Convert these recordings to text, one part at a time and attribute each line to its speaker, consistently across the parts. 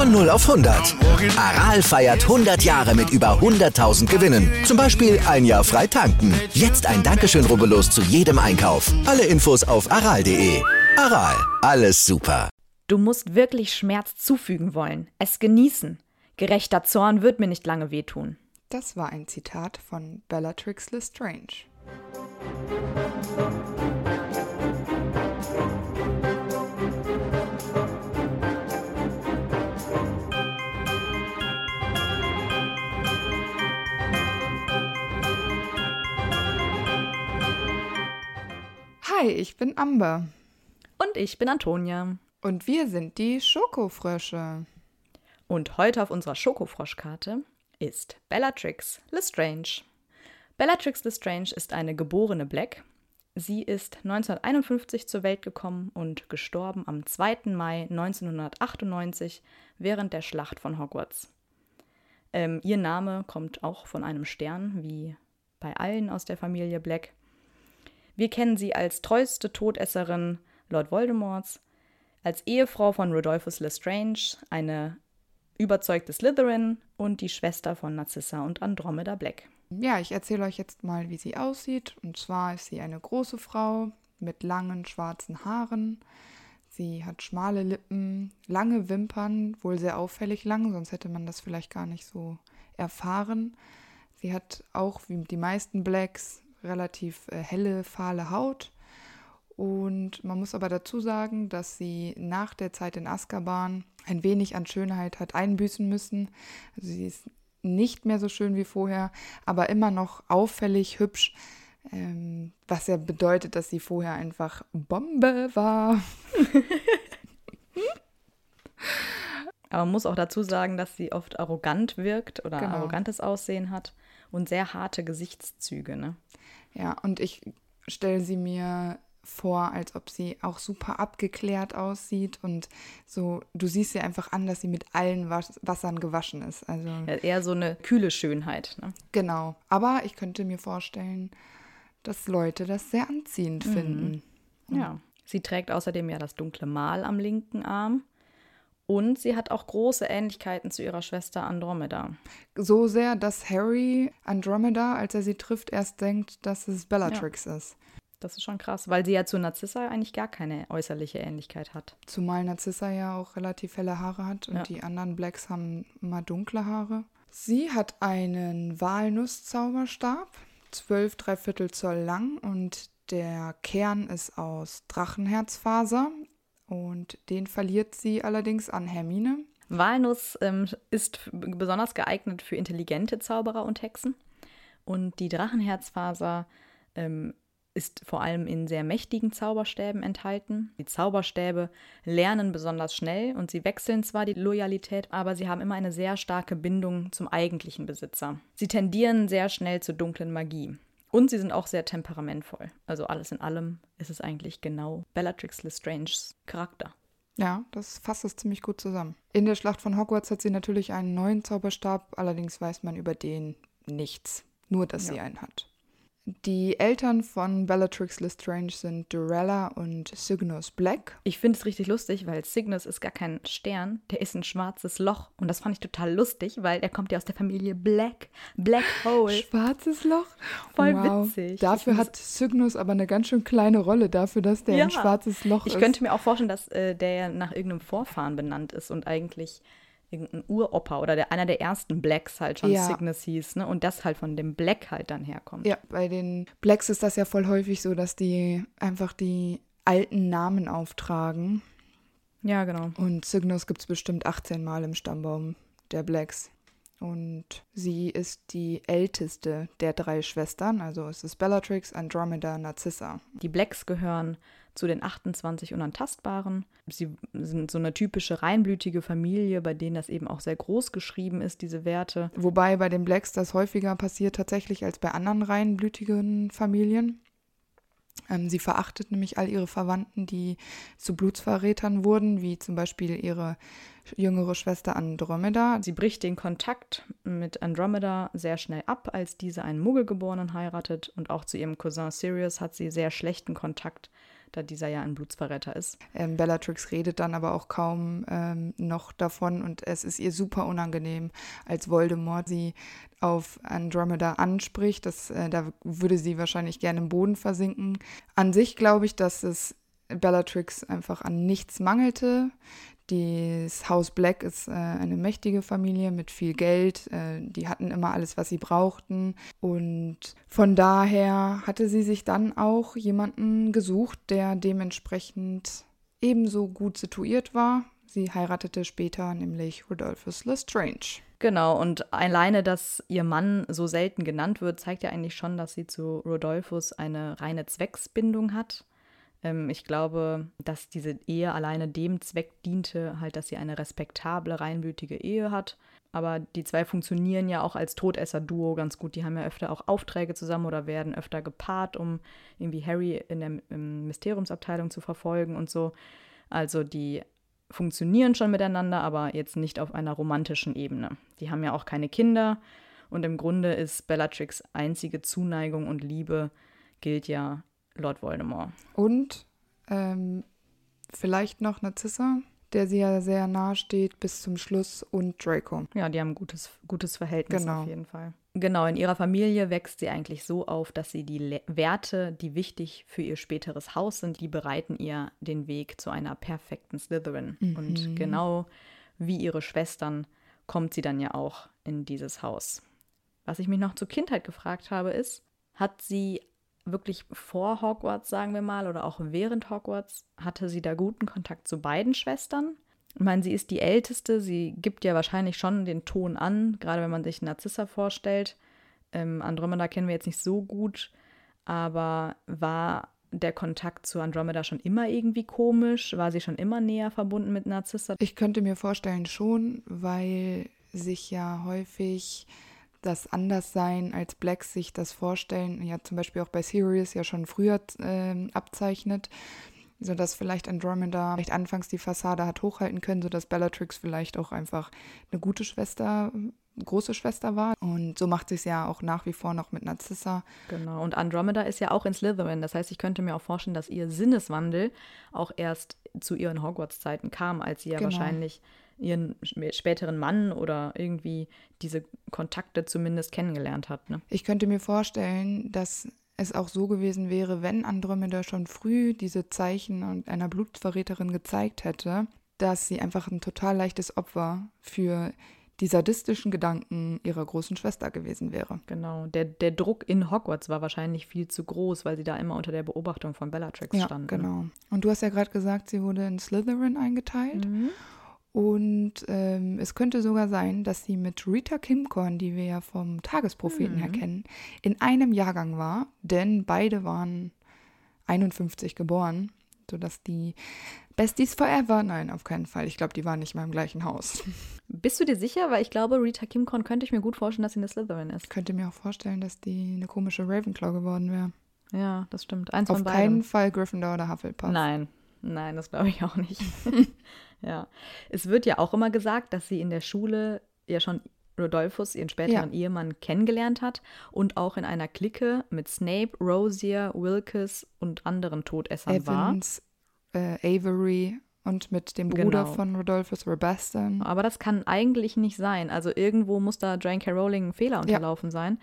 Speaker 1: Von 0 auf 100. Aral feiert 100 Jahre mit über 100.000 Gewinnen. Zum Beispiel ein Jahr frei tanken. Jetzt ein Dankeschön, rubbellos zu jedem Einkauf. Alle Infos auf aral.de. Aral, alles super.
Speaker 2: Du musst wirklich Schmerz zufügen wollen, es genießen. Gerechter Zorn wird mir nicht lange wehtun.
Speaker 3: Das war ein Zitat von Bellatrix Lestrange. Hi, ich bin Amber.
Speaker 2: Und ich bin Antonia.
Speaker 3: Und wir sind die Schokofrösche.
Speaker 2: Und heute auf unserer Schokofroschkarte ist Bellatrix Lestrange. Bellatrix Lestrange ist eine geborene Black. Sie ist 1951 zur Welt gekommen und gestorben am 2. Mai 1998 während der Schlacht von Hogwarts. Ähm, ihr Name kommt auch von einem Stern, wie bei allen aus der Familie Black. Wir kennen sie als treueste Todesserin Lord Voldemorts, als Ehefrau von Rodolphus Lestrange, eine überzeugte Slytherin und die Schwester von Narcissa und Andromeda Black.
Speaker 3: Ja, ich erzähle euch jetzt mal, wie sie aussieht. Und zwar ist sie eine große Frau mit langen schwarzen Haaren. Sie hat schmale Lippen, lange Wimpern, wohl sehr auffällig lang, sonst hätte man das vielleicht gar nicht so erfahren. Sie hat auch, wie die meisten Blacks, relativ äh, helle, fahle Haut. Und man muss aber dazu sagen, dass sie nach der Zeit in Azkaban ein wenig an Schönheit hat einbüßen müssen. Also sie ist nicht mehr so schön wie vorher, aber immer noch auffällig hübsch, ähm, was ja bedeutet, dass sie vorher einfach Bombe war.
Speaker 2: aber man muss auch dazu sagen, dass sie oft arrogant wirkt oder
Speaker 3: Genau.
Speaker 2: arrogantes Aussehen hat und sehr harte Gesichtszüge. Ne?
Speaker 3: Ja, und ich stelle sie mir vor, als ob sie auch super abgeklärt aussieht und so, du siehst sie einfach an, dass sie mit allen Was Wassern gewaschen ist. Also
Speaker 2: Ja, Eher so eine kühle Schönheit. Ne?
Speaker 3: genau. Aber ich könnte mir vorstellen, dass Leute das sehr anziehend finden.
Speaker 2: Ja. Sie trägt außerdem ja das dunkle Mal am linken Arm. Und sie hat auch große Ähnlichkeiten zu ihrer Schwester Andromeda.
Speaker 3: So sehr, dass Harry Andromeda, als er sie trifft, erst denkt, dass es Bellatrix ist.
Speaker 2: Das ist schon krass, weil sie ja zu Narcissa eigentlich gar keine äußerliche Ähnlichkeit hat.
Speaker 3: Zumal Narcissa ja auch relativ helle Haare hat und
Speaker 2: Ja.
Speaker 3: die anderen Blacks haben immer dunkle Haare. Sie hat einen Walnusszauberstab, 12 Dreiviertel Zoll lang und der Kern ist aus Drachenherzfaser und den verliert sie allerdings an Hermine.
Speaker 2: Walnuss ähm, ist besonders geeignet für intelligente Zauberer und Hexen. Und die Drachenherzfaser ähm, ist vor allem in sehr mächtigen Zauberstäben enthalten. Die Zauberstäbe lernen besonders schnell und sie wechseln zwar die Loyalität, aber sie haben immer eine sehr starke Bindung zum eigentlichen Besitzer. Sie tendieren sehr schnell zur dunklen Magie. Und sie sind auch sehr temperamentvoll. Also alles in allem ist es eigentlich genau Bellatrix Lestranges Charakter.
Speaker 3: Ja, das fasst es ziemlich gut zusammen. In der Schlacht von Hogwarts hat sie natürlich einen neuen Zauberstab, allerdings weiß man über den nichts. Nur, dass sie einen hat. Die Eltern von Bellatrix Lestrange sind Durella und Cygnus Black.
Speaker 2: Ich finde es richtig lustig, weil Cygnus ist gar kein Stern, der ist ein schwarzes Loch. Und das fand ich total lustig, weil er kommt ja aus der Familie Black. Black Hole.
Speaker 3: Schwarzes Loch?
Speaker 2: Voll witzig.
Speaker 3: Dafür
Speaker 2: Ich
Speaker 3: hat Cygnus aber eine ganz schön kleine Rolle, dafür, dass der
Speaker 2: Ja.
Speaker 3: ein schwarzes Loch
Speaker 2: Ich
Speaker 3: ist.
Speaker 2: könnte mir auch vorstellen, dass äh, der ja nach irgendeinem Vorfahren benannt ist und eigentlich irgendein Uropa oder der, einer der ersten Blacks halt schon
Speaker 3: Ja.
Speaker 2: Cygnus hieß, ne? Und das halt von dem Black halt dann herkommt.
Speaker 3: Ja, bei den Blacks ist das ja voll häufig so, dass die einfach die alten Namen auftragen.
Speaker 2: Ja, genau.
Speaker 3: Und Cygnus gibt es bestimmt 18 Mal im Stammbaum der Blacks. Und sie ist die älteste der drei Schwestern. Also es ist Bellatrix, Andromeda, Narcissa.
Speaker 2: Die Blacks gehören zu den 28 Unantastbaren. Sie sind so eine typische reinblütige Familie, bei denen das eben auch sehr groß geschrieben ist, diese Werte.
Speaker 3: Wobei bei den Blacks das häufiger passiert tatsächlich als bei anderen reinblütigen Familien. Ähm, sie verachtet nämlich all ihre Verwandten, die zu Blutsverrätern wurden, wie zum Beispiel ihre jüngere Schwester Andromeda.
Speaker 2: Sie bricht den Kontakt mit Andromeda sehr schnell ab, als diese einen Muggelgeborenen heiratet und auch zu ihrem Cousin Sirius hat sie sehr schlechten Kontakt da dieser ja ein Blutsverräter ist.
Speaker 3: Ähm, Bellatrix redet dann aber auch kaum ähm, noch davon und es ist ihr super unangenehm, als Voldemort sie auf Andromeda anspricht. Das, äh, da würde sie wahrscheinlich gerne im Boden versinken. An sich glaube ich, dass es Bellatrix einfach an nichts mangelte. Das Haus Black ist äh, eine mächtige Familie mit viel Geld. Äh, die hatten immer alles, was sie brauchten. Und von daher hatte sie sich dann auch jemanden gesucht, der dementsprechend ebenso gut situiert war. Sie heiratete später nämlich Rodolphus Lestrange.
Speaker 2: Genau, und alleine, dass ihr Mann so selten genannt wird, zeigt ja eigentlich schon, dass sie zu Rodolphus eine reine Zwecksbindung hat. Ähm, ich glaube, dass diese Ehe alleine dem Zweck diente, halt, dass sie eine respektable, reinblütige Ehe hat. Aber die zwei funktionieren ja auch als Todesser-Duo ganz gut. Die haben ja öfter auch Aufträge zusammen oder werden öfter gepaart, um irgendwie Harry in der Mysteriumsabteilung zu verfolgen und so. Also die funktionieren schon miteinander, aber jetzt nicht auf einer romantischen Ebene. Die haben ja auch keine Kinder und im Grunde ist Bellatrix einzige Zuneigung und Liebe gilt ja Lord Voldemort.
Speaker 3: Und ähm, vielleicht noch Narzissa, der sie ja sehr nahe steht bis zum Schluss, und Draco.
Speaker 2: Ja, die haben ein gutes, gutes Verhältnis
Speaker 3: Genau.
Speaker 2: auf jeden Fall. Genau, in ihrer Familie wächst sie eigentlich so auf, dass sie die Le Werte, die wichtig für ihr späteres Haus sind, die bereiten ihr den Weg zu einer perfekten Slytherin. Und genau wie ihre Schwestern kommt sie dann ja auch in dieses Haus. Was ich mich noch zur Kindheit gefragt habe, ist, hat sie wirklich vor Hogwarts, sagen wir mal, oder auch während Hogwarts, hatte sie da guten Kontakt zu beiden Schwestern? Ich meine, sie ist die Älteste, sie gibt ja wahrscheinlich schon den Ton an, gerade wenn man sich Narzissa vorstellt. Ähm, Andromeda kennen wir jetzt nicht so gut, aber war der Kontakt zu Andromeda schon immer irgendwie komisch? War sie schon immer näher verbunden mit Narzissa?
Speaker 3: Ich könnte mir vorstellen schon, weil sich ja häufig das Anderssein als Blacks sich das vorstellen, ja zum Beispiel auch bei Sirius ja schon früher ähm, abzeichnet, sodass vielleicht Andromeda vielleicht anfangs die Fassade hat hochhalten können, sodass Bellatrix vielleicht auch einfach eine gute Schwester, große Schwester war. Und so macht sie es ja auch nach wie vor noch mit Narzissa.
Speaker 2: Genau, und Andromeda ist ja auch in Slytherin. Das heißt, ich könnte mir auch vorstellen, dass ihr Sinneswandel auch erst zu ihren Hogwarts-Zeiten kam, als sie ja
Speaker 3: Genau.
Speaker 2: wahrscheinlich ihren sp- späteren Mann oder irgendwie diese Kontakte zumindest kennengelernt hat. Ne?
Speaker 3: Ich könnte mir vorstellen, dass es auch so gewesen wäre, wenn Andromeda schon früh diese Zeichen und einer Blutverräterin gezeigt hätte, dass sie einfach ein total leichtes Opfer für die sadistischen Gedanken ihrer großen Schwester gewesen wäre.
Speaker 2: Genau, der, der Druck in Hogwarts war wahrscheinlich viel zu groß, weil sie da immer unter der Beobachtung von Bellatrix
Speaker 3: Ja,
Speaker 2: stand.
Speaker 3: genau. Und du hast ja gerade gesagt, sie wurde in Slytherin eingeteilt. Und ähm, es könnte sogar sein, dass sie mit Rita Kimcorn, die wir ja vom Tagespropheten her kennen, in einem Jahrgang war, denn beide waren 51 geboren, sodass die Besties forever, nein, auf keinen Fall. Ich glaube, die waren nicht mal im gleichen Haus.
Speaker 2: Bist du dir sicher? Weil ich glaube, Rita Kimcorn könnte ich mir gut vorstellen, dass sie eine Slytherin ist.
Speaker 3: Ich könnte mir auch vorstellen, dass die eine komische Ravenclaw geworden wäre.
Speaker 2: Ja, das stimmt. Eins
Speaker 3: Auf
Speaker 2: von beiden.
Speaker 3: keinen Fall Gryffindor oder Hufflepuff.
Speaker 2: Nein, nein, das glaube ich auch nicht. ja. Es wird ja auch immer gesagt, dass sie in der Schule ja schon Rodolphus, ihren späteren Ehemann, kennengelernt hat und auch in einer Clique mit Snape, Rosier, Wilkes und anderen Todessern war.
Speaker 3: Evans, äh, Avery und mit dem Bruder
Speaker 2: Genau.
Speaker 3: von Rodolphus Robaston.
Speaker 2: Aber das kann eigentlich nicht sein. Also irgendwo muss da Jane K. Rowling ein Fehler unterlaufen sein,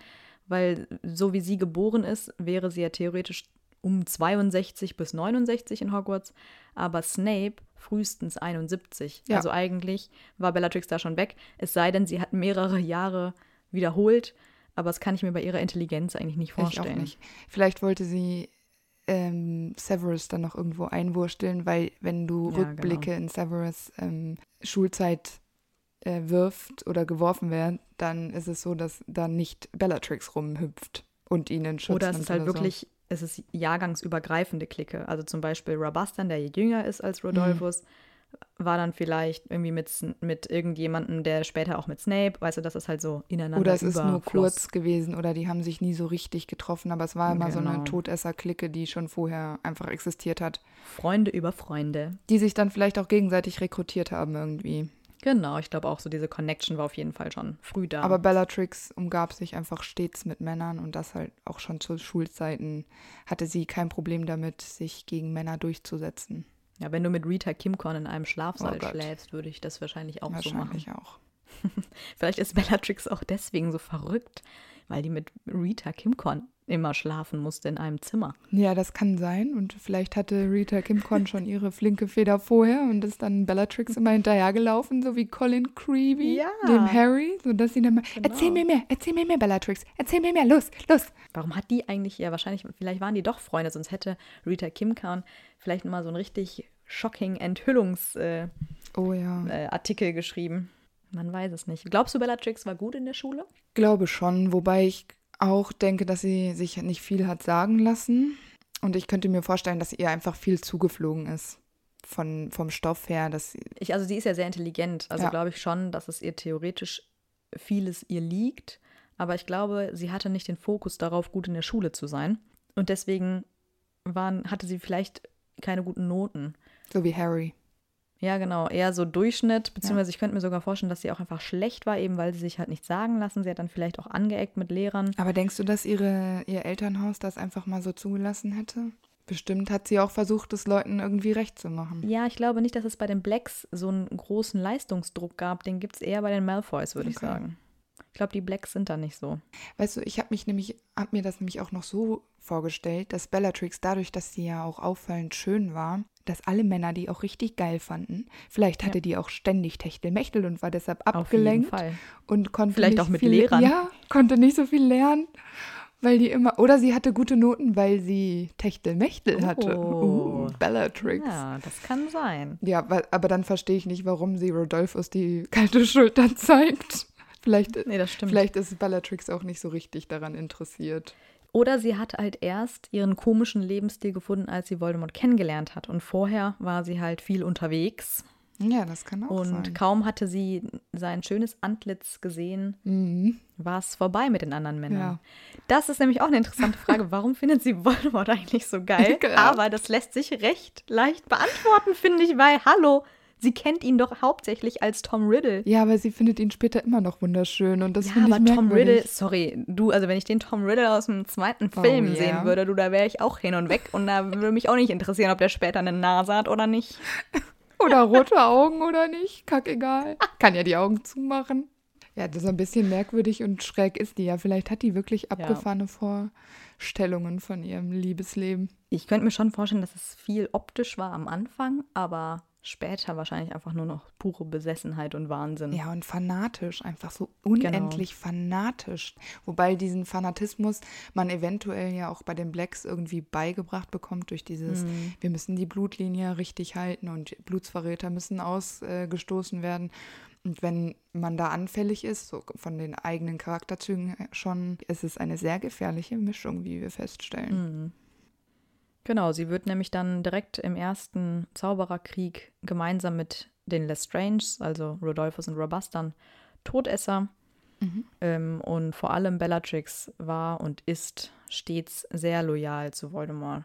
Speaker 2: weil so wie sie geboren ist, wäre sie ja theoretisch um 62 bis 69 in Hogwarts, aber Snape frühestens 71.
Speaker 3: Ja.
Speaker 2: Also eigentlich war Bellatrix da schon weg, es sei denn, sie hat mehrere Jahre wiederholt, aber das kann ich mir bei ihrer Intelligenz eigentlich nicht
Speaker 3: Ich
Speaker 2: vorstellen.
Speaker 3: auch nicht. Vielleicht wollte sie ähm, Severus dann noch irgendwo einwursteln, weil wenn du
Speaker 2: Ja,
Speaker 3: Rückblicke in Severus ähm, Schulzeit äh, wirft oder geworfen wird, dann ist es so, dass da nicht Bellatrix rumhüpft und ihnen schützt.
Speaker 2: Oder es ist halt wirklich es ist jahrgangsübergreifende Clique. Also zum Beispiel Rabastan, der jünger ist als Rodolphus, mhm. war dann vielleicht irgendwie mit, mit irgendjemandem, der später auch mit Snape, weißt du, das ist halt so ineinander
Speaker 3: Oder es ist nur kurz gewesen oder die haben sich nie so richtig getroffen, aber es war immer genau. so eine genau. Todesser-Clique, die schon vorher einfach existiert hat.
Speaker 2: Freunde über Freunde.
Speaker 3: Die sich dann vielleicht auch gegenseitig rekrutiert haben irgendwie.
Speaker 2: Genau, ich glaube auch so diese Connection war auf jeden Fall schon früh da.
Speaker 3: Aber Bellatrix umgab sich einfach stets mit Männern und das halt auch schon zu Schulzeiten hatte sie kein Problem damit, sich gegen Männer durchzusetzen.
Speaker 2: Ja, wenn du mit Rita Kimcorn in einem Schlafsaal oh schläfst, würde ich das wahrscheinlich auch
Speaker 3: wahrscheinlich
Speaker 2: so machen.
Speaker 3: Wahrscheinlich auch.
Speaker 2: Vielleicht ist Bellatrix auch deswegen so verrückt, weil die mit Rita Kimcorn immer schlafen musste in einem Zimmer.
Speaker 3: Ja, das kann sein. Und vielleicht hatte Rita Kimcorn schon ihre flinke Feder vorher und ist dann Bellatrix immer hinterhergelaufen, so wie Colin Creevy, ja. dem Harry, sodass sie dann mal, genau. erzähl mir mehr, erzähl mir mehr, Bellatrix, erzähl mir mehr, los, los.
Speaker 2: Warum hat die eigentlich, ja wahrscheinlich, vielleicht waren die doch Freunde, sonst hätte Rita Kimcorn vielleicht mal so einen richtig shocking Enthüllungsartikel äh, oh, ja. äh, geschrieben. Man weiß es nicht. Glaubst du, Bellatrix war gut in der Schule?
Speaker 3: Glaube schon, wobei ich auch denke, dass sie sich nicht viel hat sagen lassen. Und ich könnte mir vorstellen, dass ihr einfach viel zugeflogen ist. Von, vom Stoff her. Dass
Speaker 2: ich, also sie ist ja sehr intelligent. Also ja. glaube ich schon, dass es ihr theoretisch vieles ihr liegt. Aber ich glaube, sie hatte nicht den Fokus darauf, gut in der Schule zu sein. Und deswegen waren, hatte sie vielleicht keine guten Noten.
Speaker 3: So wie Harry.
Speaker 2: Ja, genau. Eher so Durchschnitt, beziehungsweise ja. ich könnte mir sogar vorstellen, dass sie auch einfach schlecht war, eben weil sie sich halt nicht sagen lassen. Sie hat dann vielleicht auch angeeckt mit Lehrern.
Speaker 3: Aber denkst du, dass ihre, ihr Elternhaus das einfach mal so zugelassen hätte? Bestimmt hat sie auch versucht, es Leuten irgendwie recht zu machen.
Speaker 2: Ja, ich glaube nicht, dass es bei den Blacks so einen großen Leistungsdruck gab. Den gibt es eher bei den Malfoys, würde okay. ich sagen. Ich glaube, die Blacks sind da nicht so.
Speaker 3: Weißt du, ich habe mich nämlich, habe mir das nämlich auch noch so vorgestellt, dass Bellatrix dadurch, dass sie ja auch auffallend schön war, dass alle Männer die auch richtig geil fanden. Vielleicht hatte ja. die auch ständig Techtelmechtel und war deshalb abgelenkt und konnte
Speaker 2: vielleicht auch mit viel, Lehrern.
Speaker 3: Ja, konnte nicht so viel lernen, weil die immer oder sie hatte gute Noten, weil sie Techtelmechtel oh. hatte. Uh, Bellatrix.
Speaker 2: Ja, das kann sein.
Speaker 3: Ja, aber dann verstehe ich nicht, warum sie Rodolphus die kalte Schulter zeigt. Vielleicht, nee, das stimmt. vielleicht ist Bellatrix auch nicht so richtig daran interessiert.
Speaker 2: Oder sie hat halt erst ihren komischen Lebensstil gefunden, als sie Voldemort kennengelernt hat. Und vorher war sie halt viel unterwegs.
Speaker 3: Ja, das kann auch
Speaker 2: und
Speaker 3: sein.
Speaker 2: Und kaum hatte sie sein schönes Antlitz gesehen, mhm. war es vorbei mit den anderen Männern. Ja. Das ist nämlich auch eine interessante Frage. Warum findet sie Voldemort eigentlich so geil? Aber das lässt sich recht leicht beantworten, finde ich, weil, hallo, Sie kennt ihn doch hauptsächlich als Tom Riddle.
Speaker 3: Ja, aber sie findet ihn später immer noch wunderschön und das
Speaker 2: ja,
Speaker 3: finde ich
Speaker 2: aber Tom Riddle, sorry, du, also wenn ich den Tom Riddle aus dem zweiten oh, Film oh, yeah. sehen würde, du, da wäre ich auch hin und weg und da würde mich auch nicht interessieren, ob der später eine Nase hat oder nicht.
Speaker 3: oder rote Augen oder nicht, kackegal. Kann ja die Augen zumachen. Ja, das ist ein bisschen merkwürdig und schräg ist die ja. Vielleicht hat die wirklich abgefahrene ja. Vorstellungen von ihrem Liebesleben.
Speaker 2: Ich könnte mir schon vorstellen, dass es viel optisch war am Anfang, aber später wahrscheinlich einfach nur noch pure Besessenheit und Wahnsinn.
Speaker 3: Ja, und fanatisch, einfach so unendlich genau. fanatisch. Wobei diesen Fanatismus man eventuell ja auch bei den Blacks irgendwie beigebracht bekommt durch dieses, mhm. wir müssen die Blutlinie richtig halten und Blutsverräter müssen ausgestoßen werden. Und wenn man da anfällig ist, so von den eigenen Charakterzügen schon, ist es eine sehr gefährliche Mischung, wie wir feststellen.
Speaker 2: Mhm. Genau, sie wird nämlich dann direkt im ersten Zaubererkrieg gemeinsam mit den Lestranges, also Rodolphus und Robustan, Todesser. Mhm. Ähm, und vor allem Bellatrix war und ist stets sehr loyal zu Voldemort,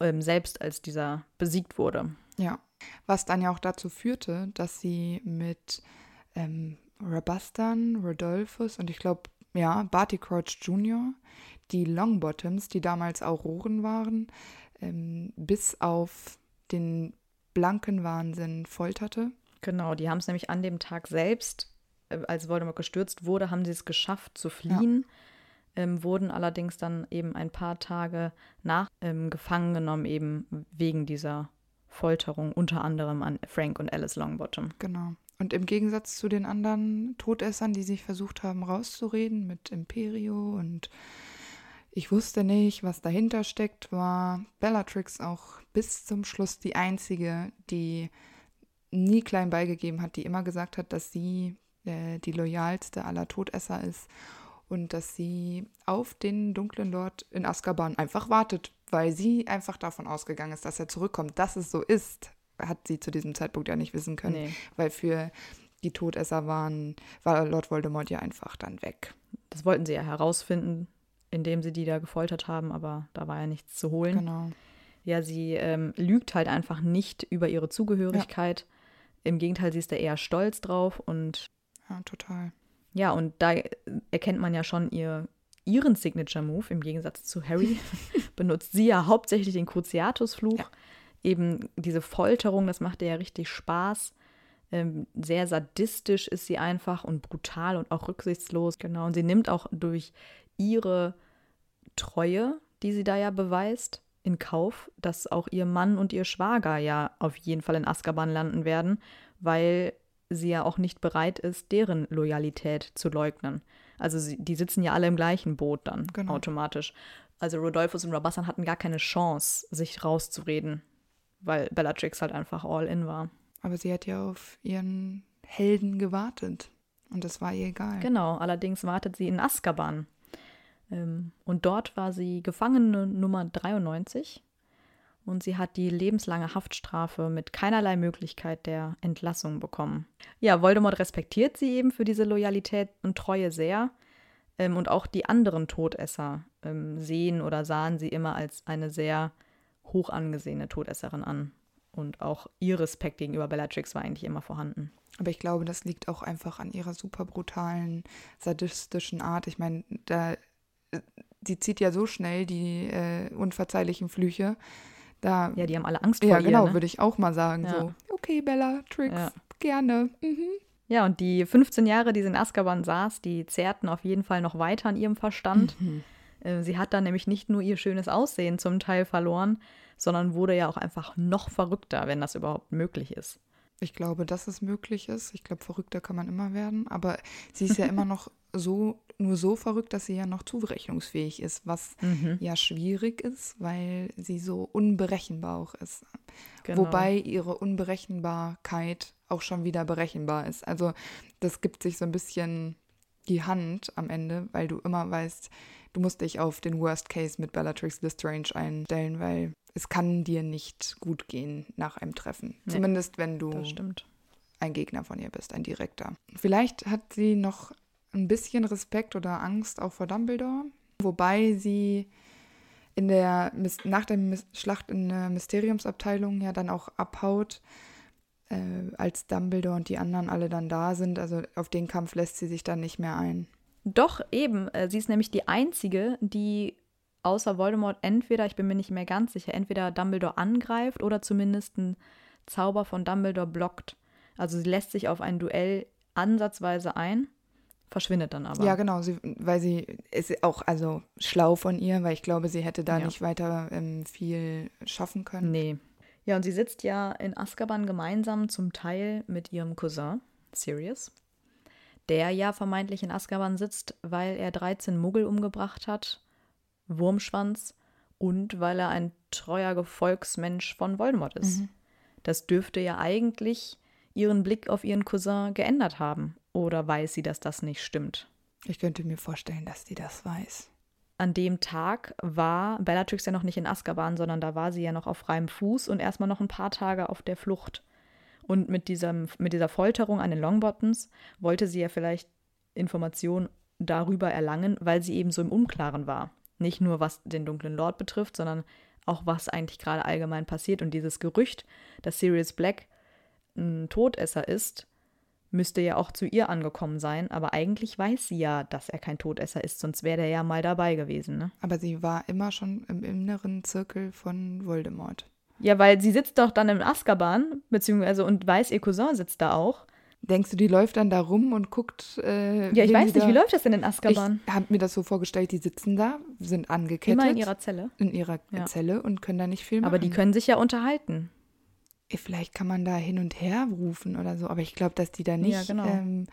Speaker 2: ähm, selbst als dieser besiegt wurde.
Speaker 3: Ja, was dann ja auch dazu führte, dass sie mit ähm, Robustan, Rodolphus und ich glaube, ja, Barty Crouch Jr., die Longbottoms, die damals Auroren waren, ähm, bis auf den blanken Wahnsinn folterte.
Speaker 2: Genau, die haben es nämlich an dem Tag selbst, äh, als Voldemort gestürzt wurde, haben sie es geschafft zu fliehen. Ja. Ähm, wurden allerdings dann eben ein paar Tage nach ähm, gefangen genommen, eben wegen dieser Folterung, unter anderem an Frank und Alice Longbottom.
Speaker 3: Genau. Und im Gegensatz zu den anderen Todessern, die sich versucht haben rauszureden mit Imperio und ich wusste nicht, was dahinter steckt, war Bellatrix auch bis zum Schluss die einzige, die nie klein beigegeben hat, die immer gesagt hat, dass sie äh, die loyalste aller Todesser ist und dass sie auf den dunklen Lord in Azkaban einfach wartet, weil sie einfach davon ausgegangen ist, dass er zurückkommt. Dass es so ist, hat sie zu diesem Zeitpunkt ja nicht wissen können,
Speaker 2: Nee.
Speaker 3: weil für die Todesser waren, war Lord Voldemort ja einfach dann weg.
Speaker 2: Das wollten sie ja herausfinden, indem sie die da gefoltert haben, aber da war ja nichts zu holen.
Speaker 3: Genau.
Speaker 2: Ja, sie ähm, lügt halt einfach nicht über ihre Zugehörigkeit. Im Gegenteil, sie ist da eher stolz drauf und
Speaker 3: Ja, total.
Speaker 2: ja, und da erkennt man ja schon ihr, ihren Signature-Move. Im Gegensatz zu Harry benutzt sie ja hauptsächlich den Cruciatus-Fluch.
Speaker 3: Ja.
Speaker 2: Eben diese Folterung, das macht ihr ja richtig Spaß. Ähm, sehr sadistisch ist sie einfach und brutal und auch rücksichtslos. Genau. Und sie nimmt auch durch ihre Treue, die sie da ja beweist, in Kauf, dass auch ihr Mann und ihr Schwager ja auf jeden Fall in Azkaban landen werden, weil sie ja auch nicht bereit ist, deren Loyalität zu leugnen. Also sie, die sitzen ja alle im gleichen Boot dann
Speaker 3: Genau.
Speaker 2: automatisch. Also Rodolphus und Rabassan hatten gar keine Chance, sich rauszureden, weil Bellatrix halt einfach all in war.
Speaker 3: Aber sie hat ja auf ihren Helden gewartet. Und das war ihr egal.
Speaker 2: Genau, allerdings wartet sie in Azkaban. Ähm, und dort war sie Gefangene Nummer 93 und sie hat die lebenslange Haftstrafe mit keinerlei Möglichkeit der Entlassung bekommen. Ja, Voldemort respektiert sie eben für diese Loyalität und Treue sehr. Ähm, und auch die anderen Todesser ähm, sehen oder sahen sie immer als eine sehr hoch angesehene Todesserin an. Und auch ihr Respekt gegenüber Bellatrix war eigentlich immer vorhanden.
Speaker 3: Aber ich glaube, das liegt auch einfach an ihrer super brutalen, sadistischen Art. Ich meine, da sie zieht ja so schnell die äh, unverzeihlichen Flüche. Da,
Speaker 2: Ja, die haben alle Angst vor
Speaker 3: ja
Speaker 2: ihr.
Speaker 3: genau,
Speaker 2: ne?
Speaker 3: würde ich auch mal sagen.
Speaker 2: Ja.
Speaker 3: So, okay, Bella, Tricks,
Speaker 2: Ja.
Speaker 3: gerne. Mhm.
Speaker 2: Ja, und die 15 Jahre, die sie in Azkaban saß, die zehrten auf jeden Fall noch weiter an ihrem Verstand. Äh, Sie hat dann nämlich nicht nur ihr schönes Aussehen zum Teil verloren, sondern wurde ja auch einfach noch verrückter, wenn das überhaupt möglich ist.
Speaker 3: Ich glaube, dass es möglich ist. Ich glaube, verrückter kann man immer werden. Aber sie ist ja immer noch so, nur so verrückt, dass sie ja noch zurechnungsfähig ist, was
Speaker 2: Mhm.
Speaker 3: ja schwierig ist, weil sie so unberechenbar auch ist.
Speaker 2: Genau.
Speaker 3: Wobei ihre Unberechenbarkeit auch schon wieder berechenbar ist. Also das gibt sich so ein bisschen die Hand am Ende, weil du immer weißt, du musst dich auf den Worst Case mit Bellatrix Lestrange einstellen, weil es kann dir nicht gut gehen nach einem Treffen.
Speaker 2: Nee,
Speaker 3: Zumindest wenn du ein Gegner von ihr bist, ein direkter. Vielleicht hat sie noch ein bisschen Respekt oder Angst auch vor Dumbledore, wobei sie in der nach der Schlacht in der Mysteriumsabteilung ja dann auch abhaut, äh, als Dumbledore und die anderen alle dann da sind. Also auf den Kampf lässt sie sich dann nicht mehr ein.
Speaker 2: Doch, eben. äh, Sie ist nämlich die Einzige, die außer Voldemort entweder, ich bin mir nicht mehr ganz sicher, entweder Dumbledore angreift oder zumindest einen Zauber von Dumbledore blockt. Also sie lässt sich auf ein Duell ansatzweise ein, verschwindet dann aber.
Speaker 3: Ja, genau, sie, weil sie ist auch also schlau von ihr, weil ich glaube, sie hätte da
Speaker 2: Ja.
Speaker 3: nicht weiter ähm, viel schaffen können.
Speaker 2: Nee. Ja, und sie sitzt ja in Azkaban gemeinsam zum Teil mit ihrem Cousin, Sirius, der ja vermeintlich in Azkaban sitzt, weil er 13 Muggel umgebracht hat, Wurmschwanz und weil er ein treuer Gefolgsmensch von Voldemort ist. Das dürfte ja eigentlich ihren Blick auf ihren Cousin geändert haben. Oder weiß sie, dass das nicht stimmt?
Speaker 3: Ich könnte mir vorstellen, dass sie das weiß.
Speaker 2: an dem Tag war Bellatrix ja noch nicht in Azkaban, sondern da war sie ja noch auf freiem Fuß und erstmal noch ein paar Tage auf der Flucht. Und mit, diesem, mit dieser Folterung an den Longbottoms wollte sie ja vielleicht Informationen darüber erlangen, weil sie eben so im Unklaren war. Nicht nur was den dunklen Lord betrifft, sondern auch was eigentlich gerade allgemein passiert. Und dieses Gerücht, dass Sirius Black ein Todesser ist, müsste ja auch zu ihr angekommen sein. Aber eigentlich weiß sie ja, dass er kein Todesser ist, sonst wäre er ja mal dabei gewesen. Ne?
Speaker 3: Aber sie war immer schon im inneren Zirkel von Voldemort.
Speaker 2: Ja, weil sie sitzt doch dann im Azkaban, beziehungsweise und weiß, ihr Cousin sitzt da auch.
Speaker 3: Denkst du, die läuft dann da rum und guckt? Äh,
Speaker 2: Ja, ich weiß nicht, wie läuft das denn in Azkaban?
Speaker 3: Ich habe mir das so vorgestellt, die sitzen da, sind angekettet
Speaker 2: Immer in ihrer Zelle.
Speaker 3: in ihrer
Speaker 2: Ja.
Speaker 3: Zelle und können da nicht viel machen.
Speaker 2: Aber die können sich ja unterhalten.
Speaker 3: Vielleicht kann man da hin und her rufen oder so, aber ich glaube, dass die da nicht
Speaker 2: Ja, genau.
Speaker 3: ähm,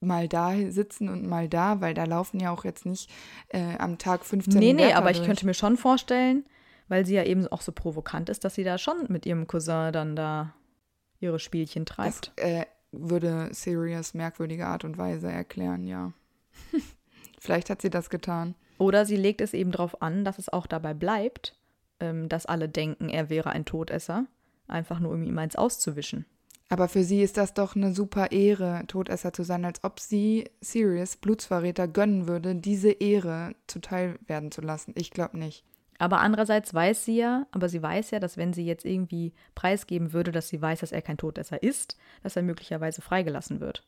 Speaker 3: mal da sitzen und mal da, weil da laufen ja auch jetzt nicht äh, am Tag 15
Speaker 2: Nee, nee,
Speaker 3: Wärter
Speaker 2: aber ich
Speaker 3: durch.
Speaker 2: könnte mir schon vorstellen, weil sie ja eben auch so provokant ist, dass sie da schon mit ihrem Cousin dann da ihre Spielchen
Speaker 3: Das
Speaker 2: treibt.
Speaker 3: äh, würde Sirius merkwürdige Art und Weise erklären, ja. Vielleicht hat sie das getan.
Speaker 2: Oder sie legt es eben darauf an, dass es auch dabei bleibt, ähm, dass alle denken, er wäre ein Todesser. Einfach nur, um ihm eins auszuwischen.
Speaker 3: Aber für sie ist das doch eine super Ehre, Todesser zu sein, als ob sie Sirius, Blutsverräter, gönnen würde, diese Ehre zuteil werden zu lassen. Ich glaube nicht.
Speaker 2: Aber andererseits weiß sie ja, aber sie weiß ja, dass wenn sie jetzt irgendwie preisgeben würde, dass sie weiß, dass er kein Todesser ist, dass er möglicherweise freigelassen wird.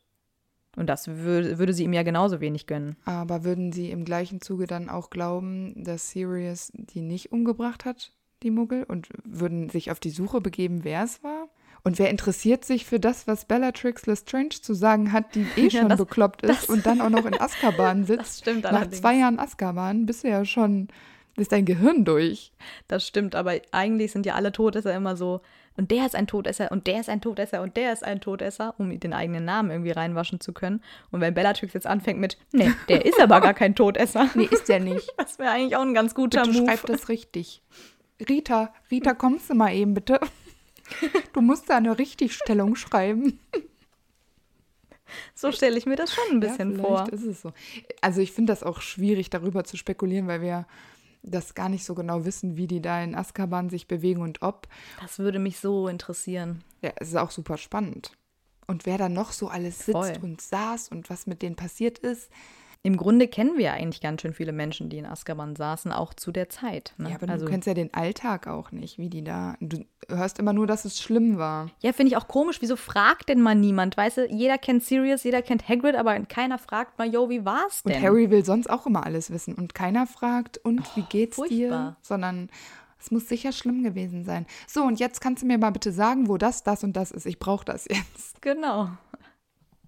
Speaker 2: Und das würde, würde sie ihm ja genauso wenig gönnen.
Speaker 3: Aber würden sie im gleichen Zuge dann auch glauben, dass Sirius die nicht umgebracht hat, die Muggel, und würden sich auf die Suche begeben, wer es war? Und wer interessiert sich für das, was Bellatrix Lestrange zu sagen hat, die eh schon ja, das, bekloppt ist und dann auch noch in Azkaban sitzt? Das
Speaker 2: stimmt
Speaker 3: Nach
Speaker 2: allerdings.
Speaker 3: zwei Jahren Azkaban bist du ja schon, ist dein Gehirn durch.
Speaker 2: Das stimmt, aber eigentlich sind ja alle Todesser immer so, und der ist ein Todesser und der ist ein Todesser und der ist ein Todesser, um den eigenen Namen irgendwie reinwaschen zu können. Und wenn Bellatrix jetzt anfängt mit, nee, der ist aber gar kein Todesser.
Speaker 3: nee, ist der nicht.
Speaker 2: Das wäre eigentlich auch ein ganz guter
Speaker 3: bitte
Speaker 2: Move.
Speaker 3: schreib das richtig. Rita, Rita, kommst du mal eben bitte? Du musst da eine Richtigstellung schreiben.
Speaker 2: So stelle ich mir das schon ein bisschen
Speaker 3: ja,
Speaker 2: vor.
Speaker 3: Ist es so. Also ich finde das auch schwierig, darüber zu spekulieren, weil wir das gar nicht so genau wissen, wie die da in Azkaban sich bewegen und ob.
Speaker 2: Das würde mich so interessieren.
Speaker 3: Ja, es ist auch super spannend. Und wer da noch so alles sitzt
Speaker 2: Voll.
Speaker 3: und saß und was mit denen passiert ist.
Speaker 2: Im Grunde kennen wir eigentlich ganz schön viele Menschen, die in Azkaban saßen, auch zu der Zeit. Ne?
Speaker 3: Ja, aber
Speaker 2: also,
Speaker 3: du kennst ja den Alltag auch nicht, wie die da. Du hörst immer nur, dass es schlimm war.
Speaker 2: Ja, finde ich auch komisch. Wieso fragt denn mal niemand? Weißt du, jeder kennt Sirius, jeder kennt Hagrid, aber keiner fragt mal, yo, wie war's denn?
Speaker 3: Und Harry will sonst auch immer alles wissen. Und keiner fragt, und wie geht's
Speaker 2: furchtbar.
Speaker 3: dir? Sondern es muss sicher schlimm gewesen sein. So, und jetzt kannst du mir mal bitte sagen, wo das, das und das ist. Ich brauche das jetzt.
Speaker 2: Genau.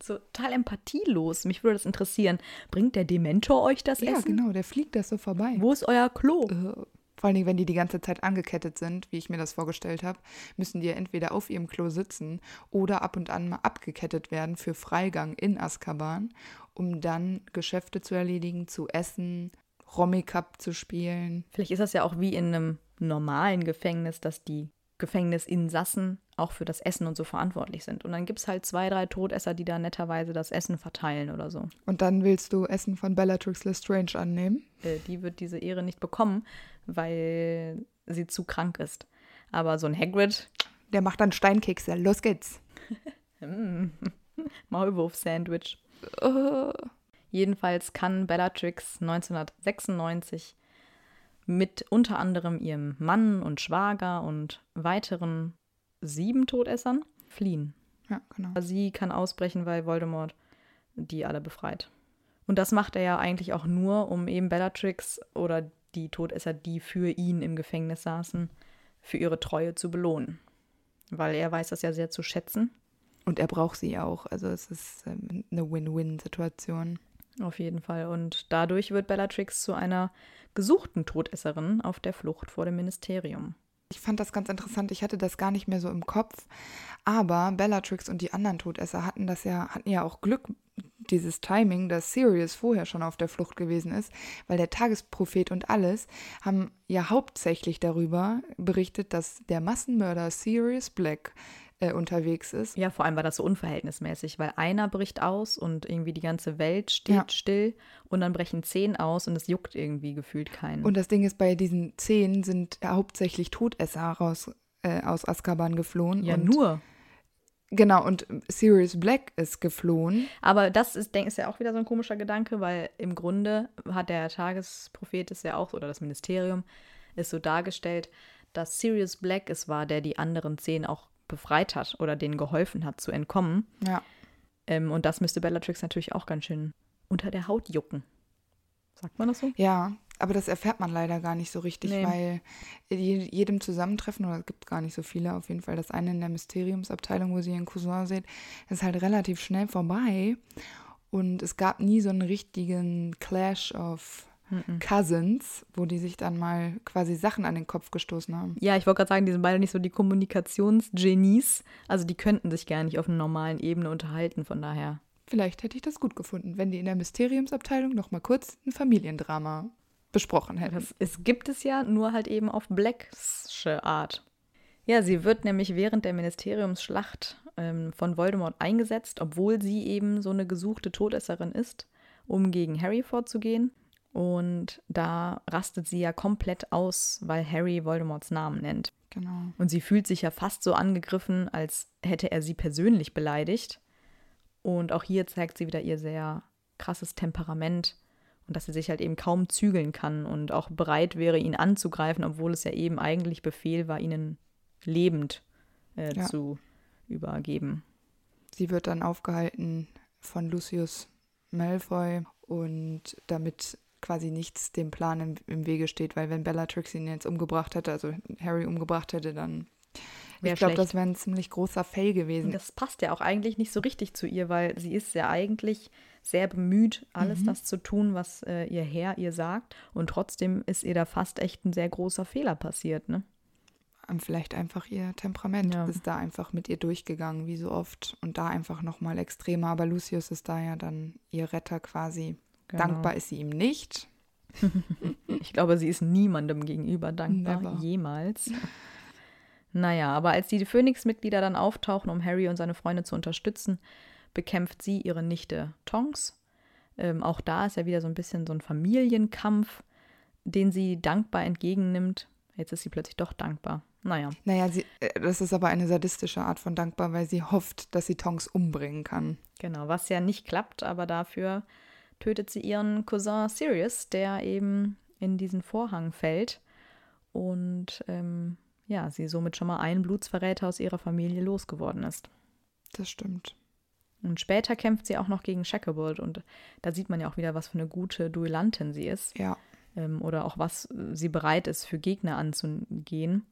Speaker 2: So total empathielos. Mich würde das interessieren. Bringt der Dementor euch das
Speaker 3: Ja,
Speaker 2: Essen?
Speaker 3: genau, der fliegt das so vorbei.
Speaker 2: Wo ist euer Klo?
Speaker 3: Äh, Vor allen Dingen, wenn die die ganze Zeit angekettet sind, wie ich mir das vorgestellt habe, müssen die ja entweder auf ihrem Klo sitzen oder ab und an mal abgekettet werden für Freigang in Azkaban, um dann Geschäfte zu erledigen, zu essen, Rommikap zu spielen.
Speaker 2: Vielleicht ist das ja auch wie in einem normalen Gefängnis, dass die Gefängnisinsassen auch für das Essen und so verantwortlich sind. Und dann gibt es halt zwei, drei Todesser, die da netterweise das Essen verteilen oder so.
Speaker 3: Und dann willst du Essen von Bellatrix Lestrange annehmen?
Speaker 2: Äh, die wird diese Ehre nicht bekommen, weil sie zu krank ist. Aber so ein Hagrid,
Speaker 3: Der macht dann Steinkekse. Los geht's.
Speaker 2: Maulwurf-Sandwich.
Speaker 3: Äh,
Speaker 2: Jedenfalls kann Bellatrix 1996 mit unter anderem ihrem Mann und Schwager und weiteren sieben Todessern fliehen.
Speaker 3: ja, genau.
Speaker 2: Sie kann ausbrechen, weil Voldemort die alle befreit. Und das macht er ja eigentlich auch nur, um eben Bellatrix oder die Todesser, die für ihn im Gefängnis saßen, für ihre Treue zu belohnen. Weil er weiß das ja sehr zu schätzen.
Speaker 3: Und er braucht sie auch. Also es ist ähm, eine Win-Win-Situation.
Speaker 2: Auf jeden Fall. Und dadurch wird Bellatrix zu einer gesuchten Todesserin auf der Flucht vor dem Ministerium.
Speaker 3: Ich fand das ganz interessant. Ich hatte das gar nicht mehr so im Kopf. Aber Bellatrix und die anderen Todesser hatten das ja, hatten ja auch Glück, dieses Timing, dass Sirius vorher schon auf der Flucht gewesen ist, weil der Tagesprophet und alles haben ja hauptsächlich darüber berichtet, dass der Massenmörder Sirius Black äh, unterwegs ist.
Speaker 2: Ja, vor allem war das so unverhältnismäßig, weil einer bricht aus und irgendwie die ganze Welt steht
Speaker 3: Ja.
Speaker 2: still und dann brechen zehn aus und es juckt irgendwie gefühlt keinen.
Speaker 3: Und das Ding ist, bei diesen zehn sind hauptsächlich Todesser raus, äh, aus Azkaban geflohen.
Speaker 2: ja, nur.
Speaker 3: Genau, und Sirius Black ist geflohen.
Speaker 2: Aber das ist, denk, ist ja auch wieder so ein komischer Gedanke, weil im Grunde hat der Tagesprophet es ja auch, oder das Ministerium, ist so dargestellt, dass Sirius Black es war, der die anderen zehn auch befreit hat oder denen geholfen hat zu entkommen.
Speaker 3: Ja.
Speaker 2: Ähm, und das müsste Bellatrix natürlich auch ganz schön unter der Haut jucken. Sagt man das so?
Speaker 3: Ja, aber das erfährt man leider gar nicht so richtig,
Speaker 2: Nee.
Speaker 3: weil je- jedem Zusammentreffen, oder es gibt gar nicht so viele, auf jeden Fall das eine in der Mysteriumsabteilung, wo sie ihren Cousin sieht, ist halt relativ schnell vorbei. Und es gab nie so einen richtigen Clash of Cousins, wo die sich dann mal quasi Sachen an den Kopf gestoßen haben.
Speaker 2: Ja, ich wollte gerade sagen, die sind beide nicht so die Kommunikationsgenies. Also die könnten sich gar nicht auf einer normalen Ebene unterhalten, von daher.
Speaker 3: Vielleicht hätte ich das gut gefunden, wenn die in der Mysteriumsabteilung noch mal kurz ein Familiendrama besprochen hätten.
Speaker 2: Das, es gibt es ja nur halt eben auf Blacksche Art. Ja, sie wird nämlich während der Ministeriumsschlacht ähm, von Voldemort eingesetzt, obwohl sie eben so eine gesuchte Todesserin ist um gegen Harry vorzugehen. Und da rastet sie ja komplett aus, weil Harry Voldemorts Namen nennt.
Speaker 3: Genau.
Speaker 2: Und sie fühlt sich ja fast so angegriffen, als hätte er sie persönlich beleidigt. Und auch hier zeigt sie wieder ihr sehr krasses Temperament und dass sie sich halt eben kaum zügeln kann und auch bereit wäre, ihn anzugreifen, obwohl es ja eben eigentlich Befehl war, ihnen lebend äh,
Speaker 3: Ja.
Speaker 2: zu übergeben.
Speaker 3: Sie wird dann aufgehalten von Lucius Malfoy und damit quasi nichts dem Plan im, im Wege steht, weil wenn Bellatrix ihn jetzt umgebracht hätte, also Harry umgebracht hätte, dann
Speaker 2: Wär
Speaker 3: ich glaube, das wäre ein ziemlich großer Fail gewesen.
Speaker 2: Das passt ja auch eigentlich nicht so richtig zu ihr, weil sie ist ja eigentlich sehr bemüht, alles das zu tun, was äh, ihr Herr ihr sagt. Und trotzdem ist ihr da fast echt ein sehr großer Fehler passiert, ne?
Speaker 3: Ähm, Vielleicht einfach ihr Temperament
Speaker 2: Ja.
Speaker 3: ist da einfach mit ihr durchgegangen, wie so oft. Und da einfach nochmal extremer. Aber Lucius ist da ja dann ihr Retter quasi.
Speaker 2: Genau.
Speaker 3: Dankbar ist sie ihm nicht.
Speaker 2: Ich glaube, sie ist niemandem gegenüber dankbar,
Speaker 3: Never.
Speaker 2: jemals. Naja, aber als die Phönix-Mitglieder dann auftauchen, um Harry und seine Freunde zu unterstützen, bekämpft sie ihre Nichte Tonks. Ähm, auch da ist ja wieder so ein bisschen so ein Familienkampf, den sie dankbar entgegennimmt. Jetzt ist sie plötzlich doch dankbar. Naja,
Speaker 3: Naja, sie, äh, das ist aber eine sadistische Art von dankbar, weil sie hofft, dass sie Tonks umbringen kann.
Speaker 2: genau, was ja nicht klappt, aber dafür tötet sie ihren Cousin Sirius, der eben in diesen Vorhang fällt und ähm, ja, sie somit schon mal einen Blutsverräter aus ihrer Familie losgeworden ist.
Speaker 3: Das stimmt.
Speaker 2: Und später kämpft sie auch noch gegen Shacklebolt und da sieht man ja auch wieder, was für eine gute Duellantin sie ist
Speaker 3: Ja.
Speaker 2: ähm, oder auch was äh, sie bereit ist, für Gegner anzugehen,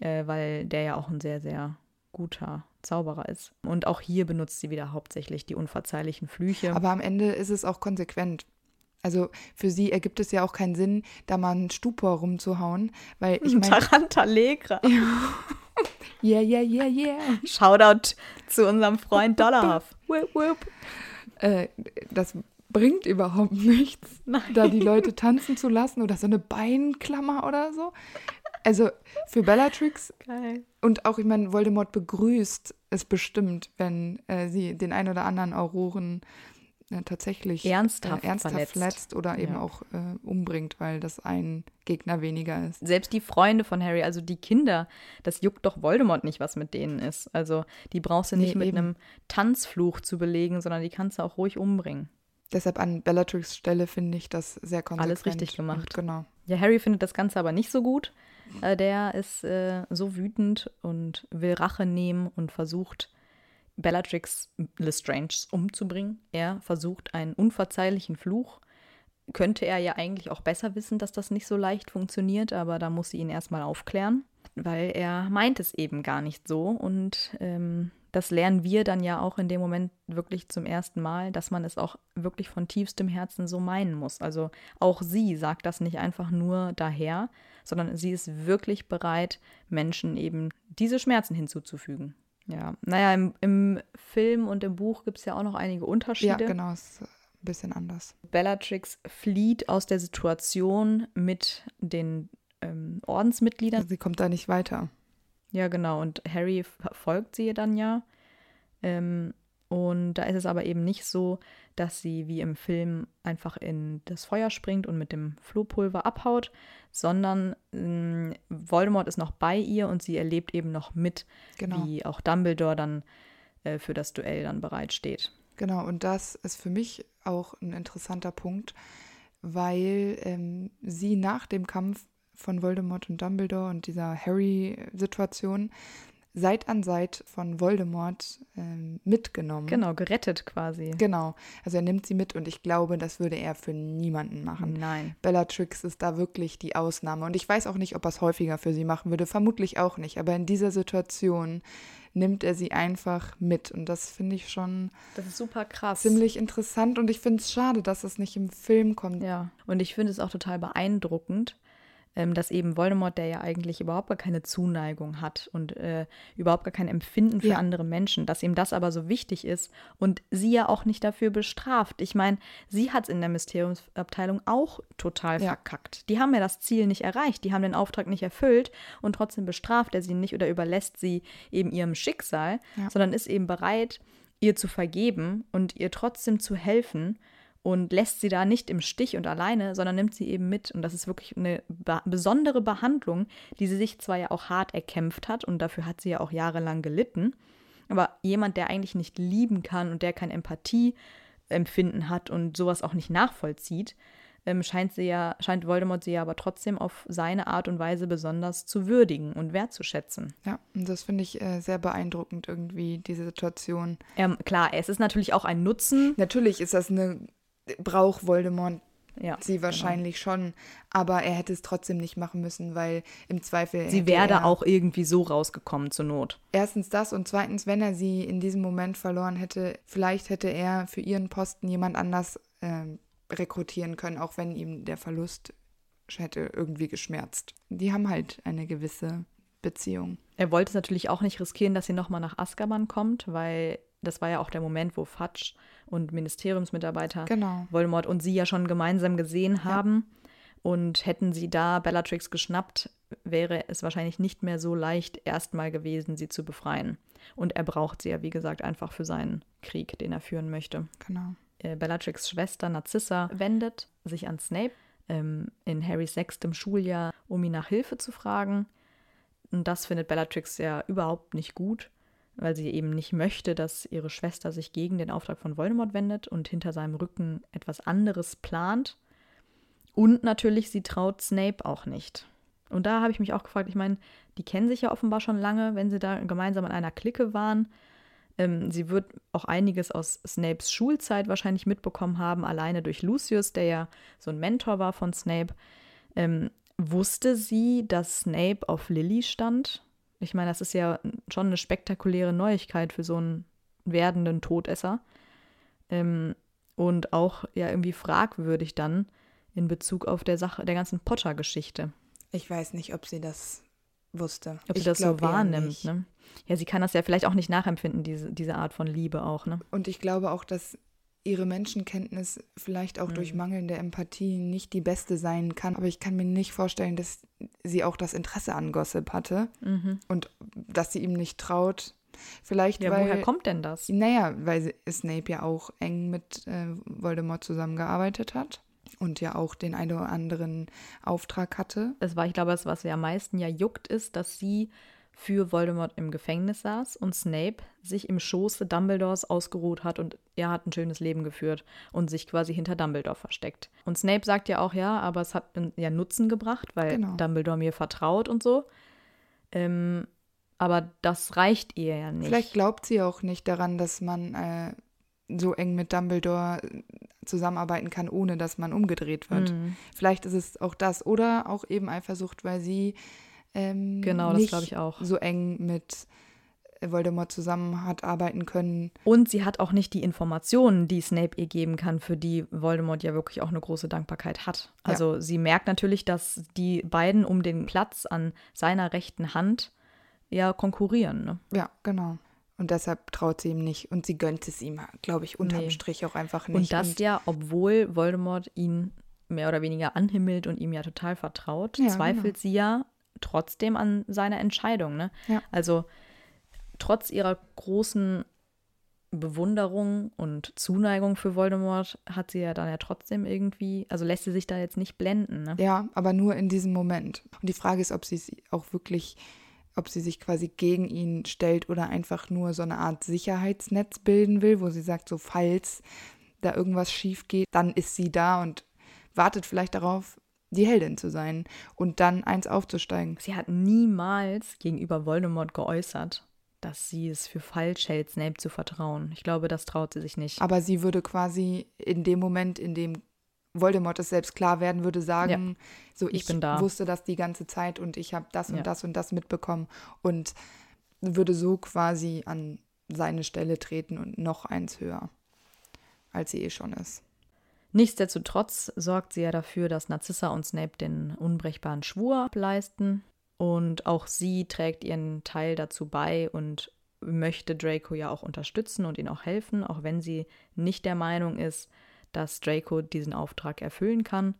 Speaker 2: äh, weil der ja auch ein sehr, sehr guter Zauberer ist. Und auch hier benutzt sie wieder hauptsächlich die unverzeihlichen Flüche.
Speaker 3: Aber am Ende ist es auch konsequent. Also für sie ergibt es ja auch keinen Sinn, da mal einen Stupor rumzuhauen, weil ich meine,
Speaker 2: Tarantallegra.
Speaker 3: yeah, yeah, yeah, yeah.
Speaker 2: Shoutout zu unserem Freund
Speaker 3: whip. Äh, das bringt überhaupt nichts,
Speaker 2: Nein.
Speaker 3: da die Leute tanzen zu lassen oder so eine Beinklammer oder so. Also für Bellatrix
Speaker 2: Geil.
Speaker 3: und auch, ich meine, Voldemort begrüßt es bestimmt, wenn äh, sie den ein oder anderen Auroren äh, tatsächlich
Speaker 2: Ernsthaft
Speaker 3: äh, ernsthaft
Speaker 2: verletzt.
Speaker 3: verletzt. oder eben
Speaker 2: Ja.
Speaker 3: auch äh, umbringt, weil das ein Gegner weniger ist.
Speaker 2: Selbst die Freunde von Harry, also die Kinder, das juckt doch Voldemort nicht, was mit denen ist. Also die brauchst du nicht
Speaker 3: Nee,
Speaker 2: mit
Speaker 3: eben.
Speaker 2: einem Tanzfluch zu belegen, sondern die kannst du auch ruhig umbringen.
Speaker 3: Deshalb an Bellatrix Stelle finde ich das sehr konsequent.
Speaker 2: Alles richtig gemacht.
Speaker 3: Und genau.
Speaker 2: Ja, Harry findet das Ganze aber nicht so gut. Äh, der ist äh, so wütend und will Rache nehmen und versucht, Bellatrix Lestrange umzubringen. Er versucht einen unverzeihlichen Fluch. Könnte er ja eigentlich auch besser wissen, dass das nicht so leicht funktioniert, aber da muss sie ihn erstmal aufklären, weil er meint es eben gar nicht so. Und ähm, das lernen wir dann ja auch in dem Moment wirklich zum ersten Mal, dass man es auch wirklich von tiefstem Herzen so meinen muss. Also auch sie sagt das nicht einfach nur daher, sondern sie ist wirklich bereit, Menschen eben diese Schmerzen hinzuzufügen. Ja, naja, im, im Film und im Buch gibt es ja auch noch einige
Speaker 3: Ja,
Speaker 2: Unterschiede.
Speaker 3: genau, ist ein bisschen anders.
Speaker 2: Bellatrix flieht aus der Situation mit den ähm, Ordensmitgliedern.
Speaker 3: Sie kommt da nicht weiter.
Speaker 2: Ja, genau. Und Harry verfolgt sie dann ja. Ähm, und da ist es aber eben nicht so, dass sie wie im Film einfach in das Feuer springt und mit dem Flohpulver abhaut, sondern ähm, Voldemort ist noch bei ihr und sie erlebt eben noch mit,
Speaker 3: Genau.
Speaker 2: wie auch Dumbledore dann äh, für das Duell dann bereitsteht.
Speaker 3: Genau, und das ist für mich auch ein interessanter Punkt, weil ähm, sie nach dem Kampf von Voldemort und Dumbledore und dieser Harry-Situation Seit an Seit von Voldemort ähm, mitgenommen.
Speaker 2: Genau, gerettet quasi.
Speaker 3: Genau. Also er nimmt sie mit und ich glaube, das würde er für niemanden machen.
Speaker 2: Nein.
Speaker 3: Bellatrix ist da wirklich die Ausnahme. Und ich weiß auch nicht, ob er es häufiger für sie machen würde. Vermutlich auch nicht. Aber in dieser Situation nimmt er sie einfach mit. Und das finde ich schon
Speaker 2: Das ist super krass.
Speaker 3: ziemlich interessant. Und ich finde es schade, dass es nicht im Film kommt.
Speaker 2: Ja, und ich finde es auch total beeindruckend, ähm, dass eben Voldemort, der ja eigentlich überhaupt gar keine Zuneigung hat und äh, überhaupt gar kein Empfinden für
Speaker 3: Ja.
Speaker 2: andere Menschen, dass ihm das aber so wichtig ist und sie ja auch nicht dafür bestraft. Ich meine, sie hat es in der Mysteriumsabteilung auch total
Speaker 3: Ja.
Speaker 2: verkackt. Die haben ja das Ziel nicht erreicht, die haben den Auftrag nicht erfüllt und trotzdem bestraft er sie nicht oder überlässt sie eben ihrem Schicksal,
Speaker 3: Ja.
Speaker 2: sondern ist eben bereit, ihr zu vergeben und ihr trotzdem zu helfen und lässt sie da nicht im Stich und alleine, sondern nimmt sie eben mit. Und das ist wirklich eine be besondere Behandlung, die sie sich zwar ja auch hart erkämpft hat und dafür hat sie ja auch jahrelang gelitten. Aber jemand, der eigentlich nicht lieben kann und der kein Empathieempfinden hat und sowas auch nicht nachvollzieht, ähm, scheint sie ja, scheint Voldemort sie ja aber trotzdem auf seine Art und Weise besonders zu würdigen und wertzuschätzen.
Speaker 3: Ja, und das finde ich äh, sehr beeindruckend irgendwie, diese Situation.
Speaker 2: Ähm, klar, es ist natürlich auch ein Nutzen.
Speaker 3: Natürlich ist das eine braucht Voldemort
Speaker 2: Ja,
Speaker 3: sie wahrscheinlich schon, aber er hätte es trotzdem nicht machen müssen, weil im Zweifel
Speaker 2: Sie wäre
Speaker 3: er
Speaker 2: auch irgendwie so rausgekommen zur Not.
Speaker 3: erstens das und zweitens, wenn er sie in diesem Moment verloren hätte, vielleicht hätte er für ihren Posten jemand anders ähm, rekrutieren können, auch wenn ihm der Verlust hätte irgendwie geschmerzt. Die haben halt eine gewisse Beziehung.
Speaker 2: Er wollte es natürlich auch nicht riskieren, dass sie nochmal nach Azkaban kommt, weil das war ja auch der Moment, wo Fudge und Ministeriumsmitarbeiter
Speaker 3: Genau.
Speaker 2: Voldemort und sie ja schon gemeinsam gesehen haben. Und hätten sie da Bellatrix geschnappt, wäre es wahrscheinlich nicht mehr so leicht erstmal gewesen, sie zu befreien. Und er braucht sie ja, wie gesagt, einfach für seinen Krieg, den er führen möchte.
Speaker 3: Genau.
Speaker 2: Äh, Bellatrix Schwester Narcissa wendet sich an Snape ähm, in Harrys sechstem Schuljahr, um ihn nach Hilfe zu fragen. Und das findet Bellatrix ja überhaupt nicht gut, weil sie eben nicht möchte, dass ihre Schwester sich gegen den Auftrag von Voldemort wendet und hinter seinem Rücken etwas anderes plant. Und natürlich, sie traut Snape auch nicht. Und da habe ich mich auch gefragt, ich meine, die kennen sich ja offenbar schon lange, wenn sie da gemeinsam in einer Clique waren. Ähm, sie wird auch einiges aus Snapes Schulzeit wahrscheinlich mitbekommen haben, alleine durch Lucius, der ja so ein Mentor war von Snape. Ähm, wusste sie, dass Snape auf Lily stand? Ich meine, das ist ja schon eine spektakuläre Neuigkeit für so einen werdenden Todesser. Ähm, und auch ja irgendwie fragwürdig dann in Bezug auf der Sache, der ganzen Potter-Geschichte.
Speaker 3: Ich weiß nicht, ob sie das wusste.
Speaker 2: Ob
Speaker 3: ich
Speaker 2: sie das so wahrnimmt, ne? Ja, sie kann das ja vielleicht auch nicht nachempfinden, diese, diese Art von Liebe auch, ne?
Speaker 3: Und ich glaube auch, dass ihre Menschenkenntnis vielleicht auch
Speaker 2: Mhm.
Speaker 3: durch mangelnde Empathie nicht die beste sein kann. Aber ich kann mir nicht vorstellen, dass sie auch das Interesse an Gossip hatte und dass sie ihm nicht traut. Vielleicht,
Speaker 2: Ja,
Speaker 3: weil.
Speaker 2: woher kommt denn das?
Speaker 3: Naja, weil Snape ja auch eng mit äh, Voldemort zusammengearbeitet hat und ja auch den einen oder anderen Auftrag hatte.
Speaker 2: Das war, ich glaube, das, was sie am meisten ja juckt, ist, dass sie für Voldemort im Gefängnis saß und Snape sich im Schoße Dumbledores ausgeruht hat und er hat ein schönes Leben geführt und sich quasi hinter Dumbledore versteckt. Und Snape sagt ja auch, ja, aber es hat ja Nutzen gebracht, weil
Speaker 3: Genau.
Speaker 2: Dumbledore mir vertraut und so. Ähm, aber das reicht ihr ja nicht.
Speaker 3: Vielleicht glaubt sie auch nicht daran, dass man äh, so eng mit Dumbledore äh, zusammenarbeiten kann, ohne dass man umgedreht wird.
Speaker 2: Mhm.
Speaker 3: Vielleicht ist es auch das oder auch eben Eifersucht, weil sie ähm,
Speaker 2: Genau, das glaube ich auch.
Speaker 3: so eng mit Voldemort zusammen hat arbeiten können.
Speaker 2: Und sie hat auch nicht die Informationen, die Snape ihr geben kann, für die Voldemort ja wirklich auch eine große Dankbarkeit hat. Also sie merkt natürlich, dass die beiden um den Platz an seiner rechten Hand ja konkurrieren. Ne?
Speaker 3: Ja, genau. Und deshalb traut sie ihm nicht. Und sie gönnt es ihm, glaube ich, unterm
Speaker 2: Nee.
Speaker 3: Strich auch einfach nicht.
Speaker 2: Und das ja, obwohl Voldemort ihn mehr oder weniger anhimmelt und ihm ja total vertraut,
Speaker 3: Ja,
Speaker 2: zweifelt
Speaker 3: genau.
Speaker 2: sie ja trotzdem an seiner Entscheidung. Ne?
Speaker 3: Ja.
Speaker 2: Also trotz ihrer großen Bewunderung und Zuneigung für Voldemort hat sie ja dann ja trotzdem irgendwie, also lässt sie sich da jetzt nicht blenden. Ne?
Speaker 3: Ja, aber nur in diesem Moment. Und die Frage ist, ob sie es auch wirklich, ob sie sich quasi gegen ihn stellt oder einfach nur so eine Art Sicherheitsnetz bilden will, wo sie sagt, so falls da irgendwas schief geht, dann ist sie da und wartet vielleicht darauf, die Heldin zu sein und dann eins aufzusteigen.
Speaker 2: Sie hat niemals gegenüber Voldemort geäußert, dass sie es für falsch hält, Snape zu vertrauen. Ich glaube, das traut sie sich nicht.
Speaker 3: Aber sie würde quasi in dem Moment, in dem Voldemort es selbst klar werden würde, sagen, so
Speaker 2: ich
Speaker 3: ich,
Speaker 2: bin da.
Speaker 3: wusste das die ganze Zeit und ich habe das und
Speaker 2: Ja.
Speaker 3: das und das mitbekommen und würde so quasi an seine Stelle treten und noch eins höher, als sie eh schon ist.
Speaker 2: Nichtsdestotrotz sorgt sie ja dafür, dass Narcissa und Snape den unbrechbaren Schwur ableisten. Und auch sie trägt ihren Teil dazu bei und möchte Draco ja auch unterstützen und ihm auch helfen, auch wenn sie nicht der Meinung ist, dass Draco diesen Auftrag erfüllen kann.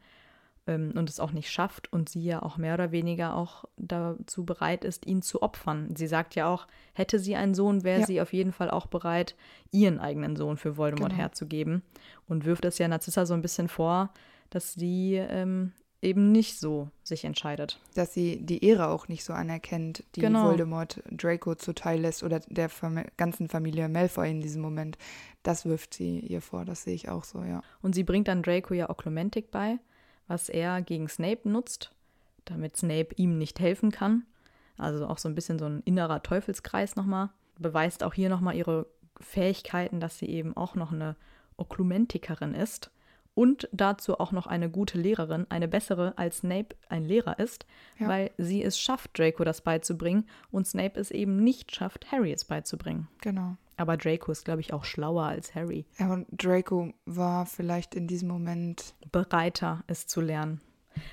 Speaker 2: Ähm, und es auch nicht schafft und sie ja auch mehr oder weniger auch dazu bereit ist, ihn zu opfern. Sie sagt ja auch, hätte sie einen Sohn, wäre
Speaker 3: Ja.
Speaker 2: sie auf jeden Fall auch bereit, ihren eigenen Sohn für Voldemort
Speaker 3: Genau.
Speaker 2: herzugeben und wirft es ja Narzissa so ein bisschen vor, dass sie ähm, eben nicht so sich entscheidet.
Speaker 3: Dass sie die Ehre auch nicht so anerkennt, die
Speaker 2: Genau.
Speaker 3: Voldemort Draco zuteil lässt oder der Fam ganzen Familie Malfoy in diesem Moment. Das wirft sie ihr vor, das sehe ich auch so, ja.
Speaker 2: Und sie bringt dann Draco ja Oklumentik bei, was er gegen Snape nutzt, damit Snape ihm nicht helfen kann. Also auch so ein bisschen so ein innerer Teufelskreis nochmal. Beweist auch hier nochmal ihre Fähigkeiten, dass sie eben auch noch eine Oklumentikerin ist. Und dazu auch noch eine gute Lehrerin, eine bessere als Snape ein Lehrer ist,
Speaker 3: Ja.
Speaker 2: weil sie es schafft, Draco das beizubringen und Snape es eben nicht schafft, Harry es beizubringen.
Speaker 3: Genau.
Speaker 2: Aber Draco ist, glaube ich, auch schlauer als Harry.
Speaker 3: Ja, und Draco war vielleicht in diesem Moment,
Speaker 2: bereiter, es zu lernen.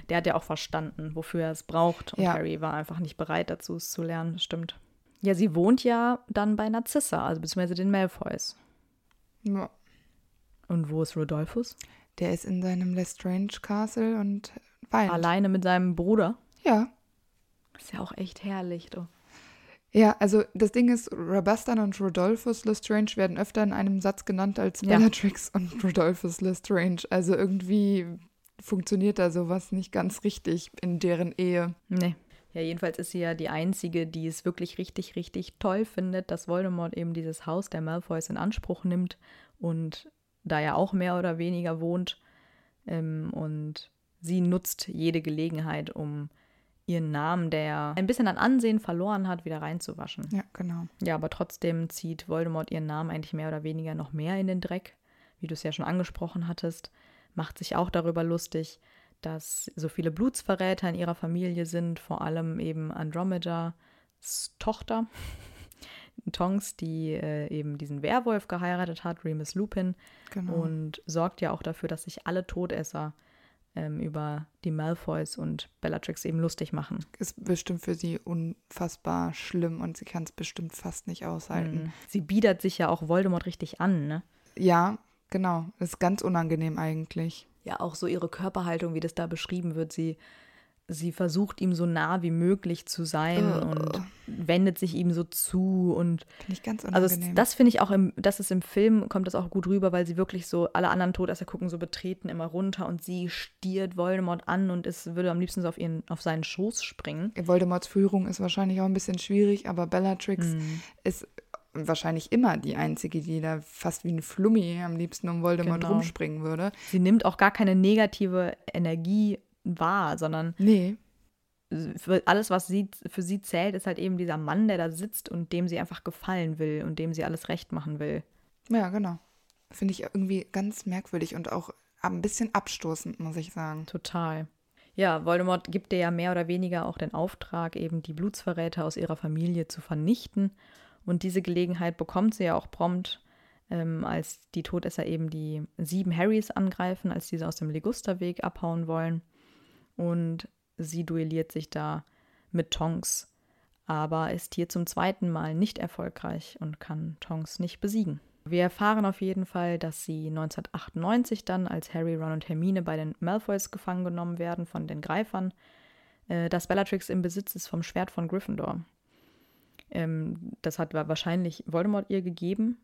Speaker 2: Der hat ja auch verstanden, wofür er es braucht. Und
Speaker 3: Ja.
Speaker 2: Harry war einfach nicht bereit dazu, es zu lernen. Das stimmt. Ja, sie wohnt ja dann bei Narzissa, also beziehungsweise den Malfoys.
Speaker 3: ja,
Speaker 2: Und wo ist Rodolphus?
Speaker 3: der ist in seinem Lestrange Castle und weint.
Speaker 2: Alleine mit seinem Bruder.
Speaker 3: Ja.
Speaker 2: Ist ja auch echt herrlich, du.
Speaker 3: Ja, also das Ding ist, Rabastan und Rodolphus Lestrange werden öfter in einem Satz genannt als
Speaker 2: Ja.
Speaker 3: Bellatrix und Rodolphus Lestrange. Also irgendwie funktioniert da sowas nicht ganz richtig in deren Ehe.
Speaker 2: Nee. Ja, jedenfalls ist sie ja die Einzige, die es wirklich richtig, richtig toll findet, dass Voldemort eben dieses Haus der Malfoys in Anspruch nimmt und da ja auch mehr oder weniger wohnt. Ähm, und sie nutzt jede Gelegenheit, um ihren Namen, der ein bisschen an Ansehen verloren hat, wieder reinzuwaschen.
Speaker 3: Ja, genau.
Speaker 2: Ja, aber trotzdem zieht Voldemort ihren Namen eigentlich mehr oder weniger noch mehr in den Dreck, wie du es ja schon angesprochen hattest, macht sich auch darüber lustig, dass so viele Blutsverräter in ihrer Familie sind, vor allem eben Andromedas Tochter, Tonks, die äh, eben diesen Werwolf geheiratet hat, Remus Lupin,
Speaker 3: Genau.
Speaker 2: und sorgt ja auch dafür, dass sich alle Todesser ähm, über die Malfoys und Bellatrix eben lustig machen.
Speaker 3: ist bestimmt für sie unfassbar schlimm und sie kann es bestimmt fast nicht aushalten.
Speaker 2: Mhm. Sie biedert sich ja auch Voldemort richtig an, ne?
Speaker 3: Ja, genau. Ist ganz unangenehm eigentlich.
Speaker 2: ja auch so ihre Körperhaltung, wie das da beschrieben wird. Sie, sie versucht ihm so nah wie möglich zu sein
Speaker 3: Ugh.
Speaker 2: und wendet sich ihm so zu und
Speaker 3: Finde ich ganz
Speaker 2: also
Speaker 3: unangenehm.
Speaker 2: es, das finde ich auch im, das ist im Film kommt das auch gut rüber, weil sie wirklich so alle anderen Todesser gucken so betreten immer runter und sie stiert Voldemort an und es würde am liebsten so auf ihren auf seinen Schoß springen.
Speaker 3: Voldemorts Führung ist wahrscheinlich auch ein bisschen schwierig, aber Bellatrix
Speaker 2: Mhm.
Speaker 3: ist wahrscheinlich immer die Einzige, die da fast wie ein Flummi am liebsten um Voldemort
Speaker 2: Genau.
Speaker 3: rumspringen würde.
Speaker 2: Sie nimmt auch gar keine negative Energie wahr, sondern
Speaker 3: Nee,
Speaker 2: für alles, was sie, für sie zählt, ist halt eben dieser Mann, der da sitzt und dem sie einfach gefallen will und dem sie alles recht machen will.
Speaker 3: ja, genau. Finde ich irgendwie ganz merkwürdig und auch ein bisschen abstoßend, muss ich sagen.
Speaker 2: Total. Ja, Voldemort gibt ihr ja mehr oder weniger auch den Auftrag, eben die Blutsverräter aus ihrer Familie zu vernichten. Und diese Gelegenheit bekommt sie ja auch prompt, ähm, als die Todesser eben die sieben Harrys angreifen, als diese aus dem Ligusterweg abhauen wollen. Und sie duelliert sich da mit Tonks, aber ist hier zum zweiten Mal nicht erfolgreich und kann Tonks nicht besiegen. Wir erfahren auf jeden Fall, dass sie 1998 dann, als Harry, Ron und Hermine bei den Malfoys gefangen genommen werden von den Greifern, äh, dass Bellatrix im Besitz ist vom Schwert von Gryffindor. Ähm, das hat wahrscheinlich Voldemort ihr gegeben,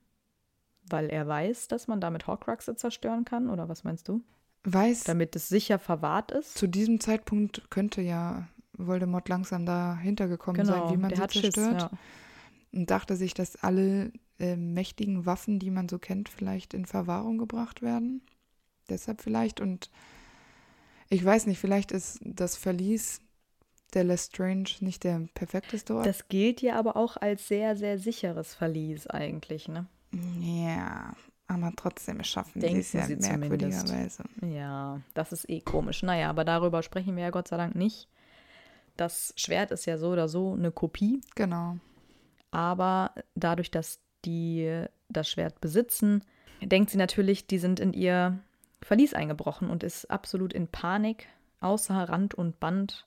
Speaker 2: weil er weiß, dass man damit Horcruxe zerstören kann, oder was meinst du?
Speaker 3: Weiß,
Speaker 2: Damit es sicher verwahrt ist.
Speaker 3: zu diesem Zeitpunkt könnte ja Voldemort langsam dahinter gekommen sein, wie man
Speaker 2: Genau,
Speaker 3: sie
Speaker 2: hat Schiss,
Speaker 3: zerstört.
Speaker 2: ja.
Speaker 3: Und dachte sich, dass alle äh, mächtigen Waffen, die man so kennt, vielleicht in Verwahrung gebracht werden. Deshalb vielleicht. Und ich weiß nicht, vielleicht ist das Verlies der Lestrange nicht der perfekteste Ort.
Speaker 2: Das gilt ja aber auch als sehr, sehr sicheres Verlies eigentlich, ne?
Speaker 3: ja, aber trotzdem schaffen
Speaker 2: Denken
Speaker 3: sie es ja merkwürdigerweise.
Speaker 2: Ja, das ist eh komisch. Naja, aber darüber sprechen wir ja Gott sei Dank nicht. Das Schwert ist ja so oder so eine Kopie,
Speaker 3: Genau.
Speaker 2: aber dadurch, dass die das Schwert besitzen, denkt sie natürlich, die sind in ihr Verlies eingebrochen und ist absolut in Panik, außer Rand und Band.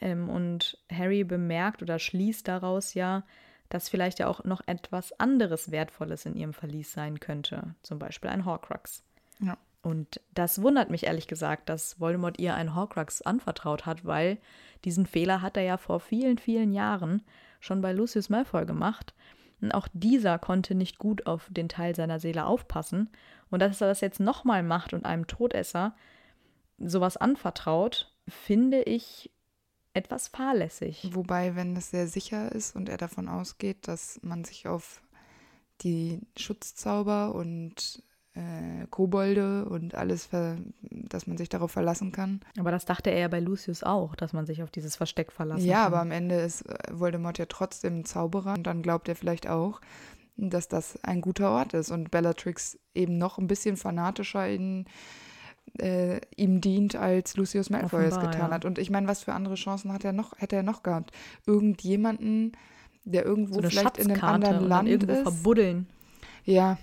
Speaker 2: Ähm, und Harry bemerkt oder schließt daraus ja, dass vielleicht ja auch noch etwas anderes Wertvolles in ihrem Verlies sein könnte. Zum Beispiel ein Horcrux.
Speaker 3: Ja.
Speaker 2: Und das wundert mich ehrlich gesagt, dass Voldemort ihr einen Horcrux anvertraut hat, weil diesen Fehler hat er ja vor vielen, vielen Jahren schon bei Lucius Malfoy gemacht. Und auch dieser konnte nicht gut auf den Teil seiner Seele aufpassen. Und dass er das jetzt nochmal macht und einem Todesser sowas anvertraut, finde ich etwas fahrlässig.
Speaker 3: Wobei, wenn es sehr sicher ist und er davon ausgeht, dass man sich auf die Schutzzauber und äh, Kobolde und alles, dass man sich darauf verlassen kann.
Speaker 2: Aber das dachte er ja bei Lucius auch, dass man sich auf dieses Versteck verlassen
Speaker 3: ja,
Speaker 2: kann.
Speaker 3: Ja, aber am Ende ist äh, Voldemort ja trotzdem Zauberer und dann glaubt er vielleicht auch, dass das ein guter Ort ist und Bellatrix eben noch ein bisschen fanatischer in, äh, ihm dient, als Lucius Malfoy Offenbar, es getan ja. hat. Und ich meine, was für andere Chancen hat er noch, hätte er noch gehabt? Irgendjemanden, der irgendwo so vielleicht in einem anderen Land irgendwo ist.
Speaker 2: verbuddeln.
Speaker 3: Ja,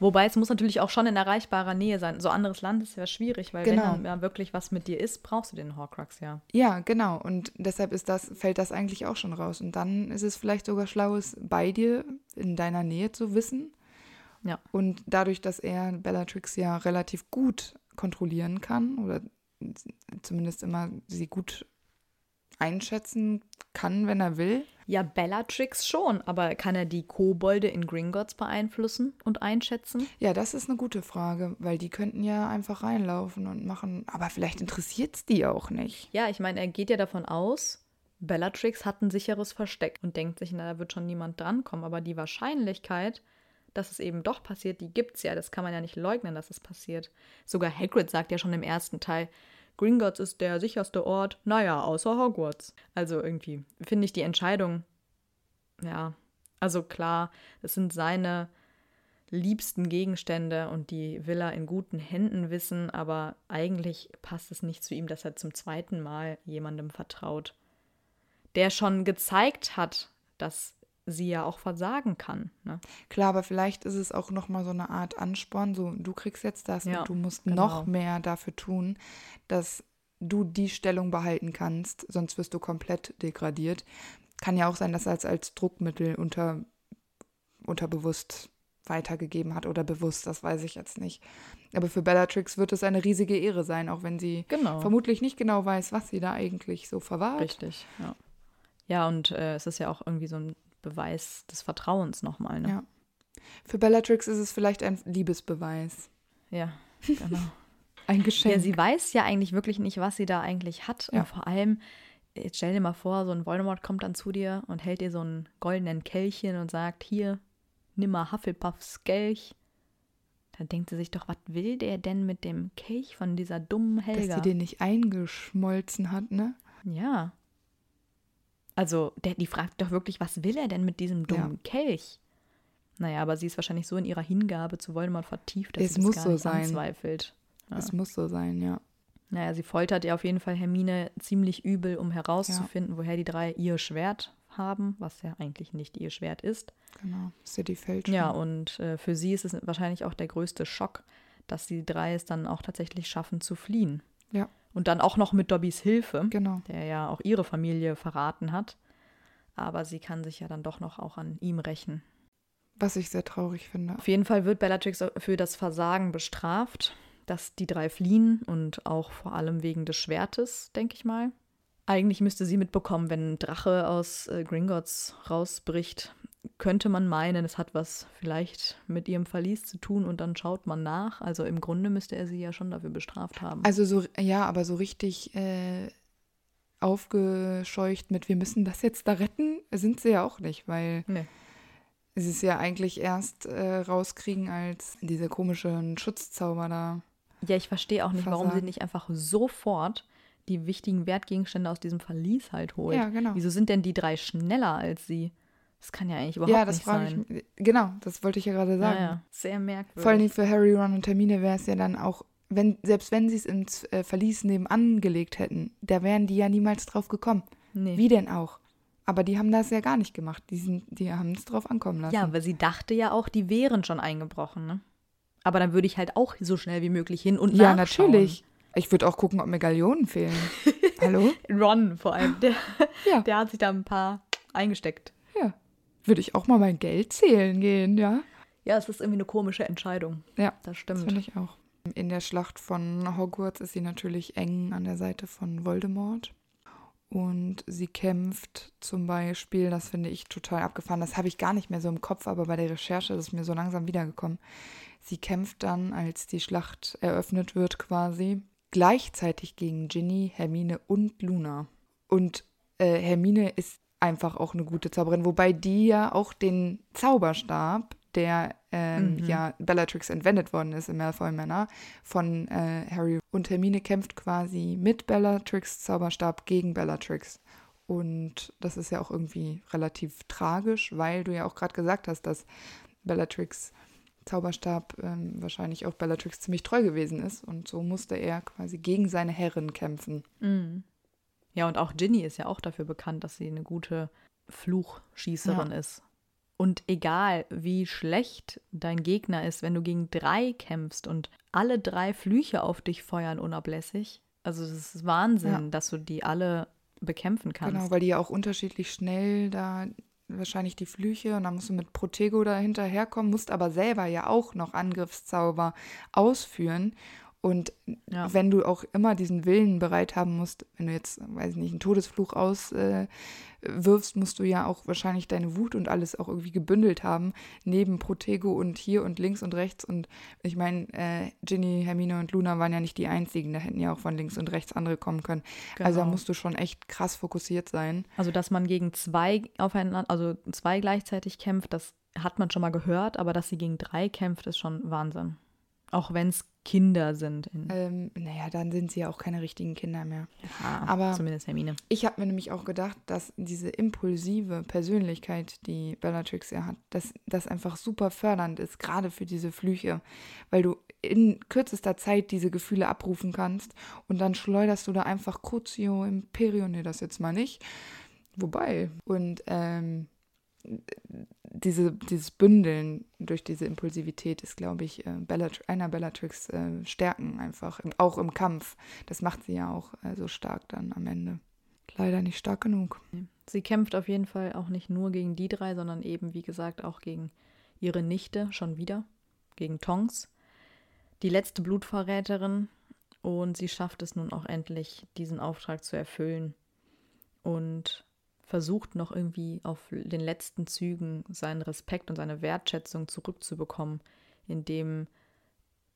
Speaker 2: Wobei es muss natürlich auch schon in erreichbarer Nähe sein. So anderes Land ist ja schwierig, weil genau. wenn dann ja wirklich was mit dir ist, brauchst du den Horcrux ja.
Speaker 3: Ja, genau. Und deshalb ist das, fällt das eigentlich auch schon raus. Und dann ist es vielleicht sogar schlau, es bei dir in deiner Nähe zu wissen.
Speaker 2: Ja.
Speaker 3: Und dadurch, dass er Bellatrix ja relativ gut kontrollieren kann oder zumindest immer sie gut einschätzen kann, wenn er will.
Speaker 2: Ja, Bellatrix schon, aber kann er die Kobolde in Gringotts beeinflussen und einschätzen?
Speaker 3: Ja, das ist eine gute Frage, weil die könnten ja einfach reinlaufen und machen, aber vielleicht interessiert es die auch nicht.
Speaker 2: Ja, ich meine, er geht ja davon aus, Bellatrix hat ein sicheres Versteck und denkt sich, na, da wird schon niemand drankommen, aber die Wahrscheinlichkeit, dass es eben doch passiert, die gibt's ja, das kann man ja nicht leugnen, dass es passiert. Sogar Hagrid sagt ja schon im ersten Teil, Gringotts ist der sicherste Ort, naja, außer Hogwarts. Also irgendwie finde ich die Entscheidung, ja, also klar, das sind seine liebsten Gegenstände und die will er in guten Händen wissen, aber eigentlich passt es nicht zu ihm, dass er zum zweiten Mal jemandem vertraut, der schon gezeigt hat, dass sie ja auch versagen kann. Ne?
Speaker 3: Klar, aber vielleicht ist es auch nochmal so eine Art Ansporn, so du kriegst jetzt das
Speaker 2: ja,
Speaker 3: und du musst
Speaker 2: genau.
Speaker 3: noch mehr dafür tun, dass du die Stellung behalten kannst, sonst wirst du komplett degradiert. Kann ja auch sein, dass er es als Druckmittel unter, unterbewusst weitergegeben hat oder bewusst, das weiß ich jetzt nicht. Aber für Bellatrix wird es eine riesige Ehre sein, auch wenn sie
Speaker 2: genau.
Speaker 3: vermutlich nicht genau weiß, was sie da eigentlich so verwahrt.
Speaker 2: Richtig, ja. Ja, und äh, es ist ja auch irgendwie so ein Beweis des Vertrauens nochmal. Ne?
Speaker 3: Ja. Für Bellatrix ist es vielleicht ein Liebesbeweis.
Speaker 2: Ja, genau.
Speaker 3: ein Geschenk.
Speaker 2: Ja, sie weiß ja eigentlich wirklich nicht, was sie da eigentlich hat. Ja. Und vor allem, jetzt stell dir mal vor, so ein Voldemort kommt dann zu dir und hält dir so einen goldenen Kelchchen und sagt, hier, nimm mal Hufflepuffs Kelch. Da denkt sie sich doch, was will der denn mit dem Kelch von dieser dummen Helga?
Speaker 3: Dass sie den nicht eingeschmolzen hat, ne?
Speaker 2: Ja. Also, der, die fragt doch wirklich, was will er denn mit diesem dummen ja. Kelch? Naja, aber sie ist wahrscheinlich so in ihrer Hingabe zu Voldemort vertieft, dass es sie das
Speaker 3: muss
Speaker 2: gar
Speaker 3: so
Speaker 2: nicht
Speaker 3: sein.
Speaker 2: anzweifelt.
Speaker 3: Ja. Es muss so sein, ja.
Speaker 2: Naja, sie foltert ihr auf jeden Fall Hermine ziemlich übel, um herauszufinden, ja. woher die drei ihr Schwert haben, was ja eigentlich nicht ihr Schwert ist.
Speaker 3: Genau, City fällt schon.
Speaker 2: Ja, und äh, für sie ist es wahrscheinlich auch der größte Schock, dass die drei es dann auch tatsächlich schaffen zu fliehen.
Speaker 3: Ja.
Speaker 2: Und dann auch noch mit Dobbys Hilfe,
Speaker 3: genau.
Speaker 2: der ja auch ihre Familie verraten hat. Aber sie kann sich ja dann doch noch auch an ihm rächen.
Speaker 3: Was ich sehr traurig finde.
Speaker 2: Auf jeden Fall wird Bellatrix für das Versagen bestraft, dass die drei fliehen und auch vor allem wegen des Schwertes, denke ich mal. Eigentlich müsste sie mitbekommen, wenn ein Drache aus äh, Gringotts rausbricht, könnte man meinen, es hat was vielleicht mit ihrem Verlies zu tun und dann schaut man nach. Also im Grunde müsste er sie ja schon dafür bestraft haben.
Speaker 3: Also so, ja, aber so richtig äh, aufgescheucht mit, wir müssen das jetzt da retten, sind sie ja auch nicht, weil
Speaker 2: nee.
Speaker 3: sie es ja eigentlich erst äh, rauskriegen, als diese komischen Schutzzauber da.
Speaker 2: Ja, ich verstehe auch nicht,
Speaker 3: versagen.
Speaker 2: warum sie nicht einfach sofort die wichtigen Wertgegenstände aus diesem Verlies halt holt.
Speaker 3: Ja, genau.
Speaker 2: Wieso sind denn die drei schneller als sie? Das kann ja eigentlich überhaupt
Speaker 3: ja, das
Speaker 2: nicht
Speaker 3: frage
Speaker 2: sein.
Speaker 3: Ich, genau, das wollte ich ja gerade sagen.
Speaker 2: Ja, ja. Sehr merkwürdig.
Speaker 3: Vor allem für Harry, Ron und Hermine wäre es ja dann auch, wenn, selbst wenn sie es ins äh, Verlies nebenan gelegt hätten, da wären die ja niemals drauf gekommen.
Speaker 2: Nee.
Speaker 3: Wie denn auch? Aber die haben das ja gar nicht gemacht. Die, sind, die haben es drauf ankommen lassen.
Speaker 2: Ja, weil sie dachte ja auch, die wären schon eingebrochen, ne? Aber dann würde ich halt auch so schnell wie möglich hin und
Speaker 3: Ja,
Speaker 2: nachschauen.
Speaker 3: natürlich. Ich würde auch gucken, ob mir Gallionen fehlen. Hallo?
Speaker 2: Ron vor allem, der,
Speaker 3: Ja.
Speaker 2: der hat sich da ein paar eingesteckt.
Speaker 3: Ja. Würde ich auch mal mein Geld zählen gehen, ja?
Speaker 2: Ja, es ist irgendwie eine komische Entscheidung.
Speaker 3: Ja,
Speaker 2: Das
Speaker 3: das
Speaker 2: stimmt.
Speaker 3: finde ich auch. In der Schlacht von Hogwarts ist sie natürlich eng an der Seite von Voldemort. Und sie kämpft zum Beispiel, das finde ich total abgefahren, das habe ich gar nicht mehr so im Kopf, aber bei der Recherche ist es mir so langsam wiedergekommen. Sie kämpft dann, als die Schlacht eröffnet wird quasi, gleichzeitig gegen Ginny, Hermine und Luna. Und äh, Hermine ist einfach auch eine gute Zauberin, wobei die ja auch den Zauberstab, der ähm, mhm. ja Bellatrix entwendet worden ist im Malfoy Manor von äh, Harry und Hermine kämpft quasi mit Bellatrix Zauberstab gegen Bellatrix. Und das ist ja auch irgendwie relativ tragisch, weil du ja auch gerade gesagt hast, dass Bellatrix Zauberstab ähm, wahrscheinlich auch Bellatrix ziemlich treu gewesen ist. Und so musste er quasi gegen seine Herrin kämpfen.
Speaker 2: Mhm. Ja, und auch Ginny ist ja auch dafür bekannt, dass sie eine gute Fluchschießerin ja. ist. Und egal, wie schlecht dein Gegner ist, wenn du gegen drei kämpfst und alle drei Flüche auf dich feuern unablässig, also es ist Wahnsinn, ja. dass du die alle bekämpfen kannst.
Speaker 3: Genau, weil die ja auch unterschiedlich schnell da wahrscheinlich die Flüche und dann musst du mit Protego da hinterherkommen, musst aber selber ja auch noch Angriffszauber ausführen. Und ja. wenn du auch immer diesen Willen bereit haben musst, wenn du jetzt, weiß ich nicht, einen Todesfluch auswirfst, äh, musst du ja auch wahrscheinlich deine Wut und alles auch irgendwie gebündelt haben, neben Protego und hier und links und rechts. Und ich meine, äh, Ginny, Hermine und Luna waren ja nicht die einzigen, da hätten ja auch von links und rechts andere kommen können. Genau. Also da genau. musst du schon echt krass fokussiert sein.
Speaker 2: Also, dass man gegen zwei aufeinander, also zwei gleichzeitig kämpft, das hat man schon mal gehört, aber dass sie gegen drei kämpft, ist schon Wahnsinn. Auch wenn es Kinder sind.
Speaker 3: Ähm, naja, dann sind sie ja auch keine richtigen Kinder mehr.
Speaker 2: Ja, aber zumindest Hermine.
Speaker 3: Ich habe mir nämlich auch gedacht, dass diese impulsive Persönlichkeit, die Bellatrix ja hat, dass das einfach super fördernd ist, gerade für diese Flüche, weil du in kürzester Zeit diese Gefühle abrufen kannst und dann schleuderst du da einfach Crucio, Imperio, nee, das jetzt mal nicht. Wobei. Und ähm, diese, dieses Bündeln durch diese Impulsivität ist, glaube ich, äh, Bellat einer Bellatrix äh, Stärken einfach, auch im Kampf. Das macht sie ja auch äh, so stark dann am Ende. Leider nicht stark genug.
Speaker 2: Sie kämpft auf jeden Fall auch nicht nur gegen die drei, sondern eben, wie gesagt, auch gegen ihre Nichte schon wieder, gegen Tonks, die letzte Blutverräterin. Und sie schafft es nun auch endlich, diesen Auftrag zu erfüllen. Und versucht noch irgendwie auf den letzten Zügen seinen Respekt und seine Wertschätzung zurückzubekommen, indem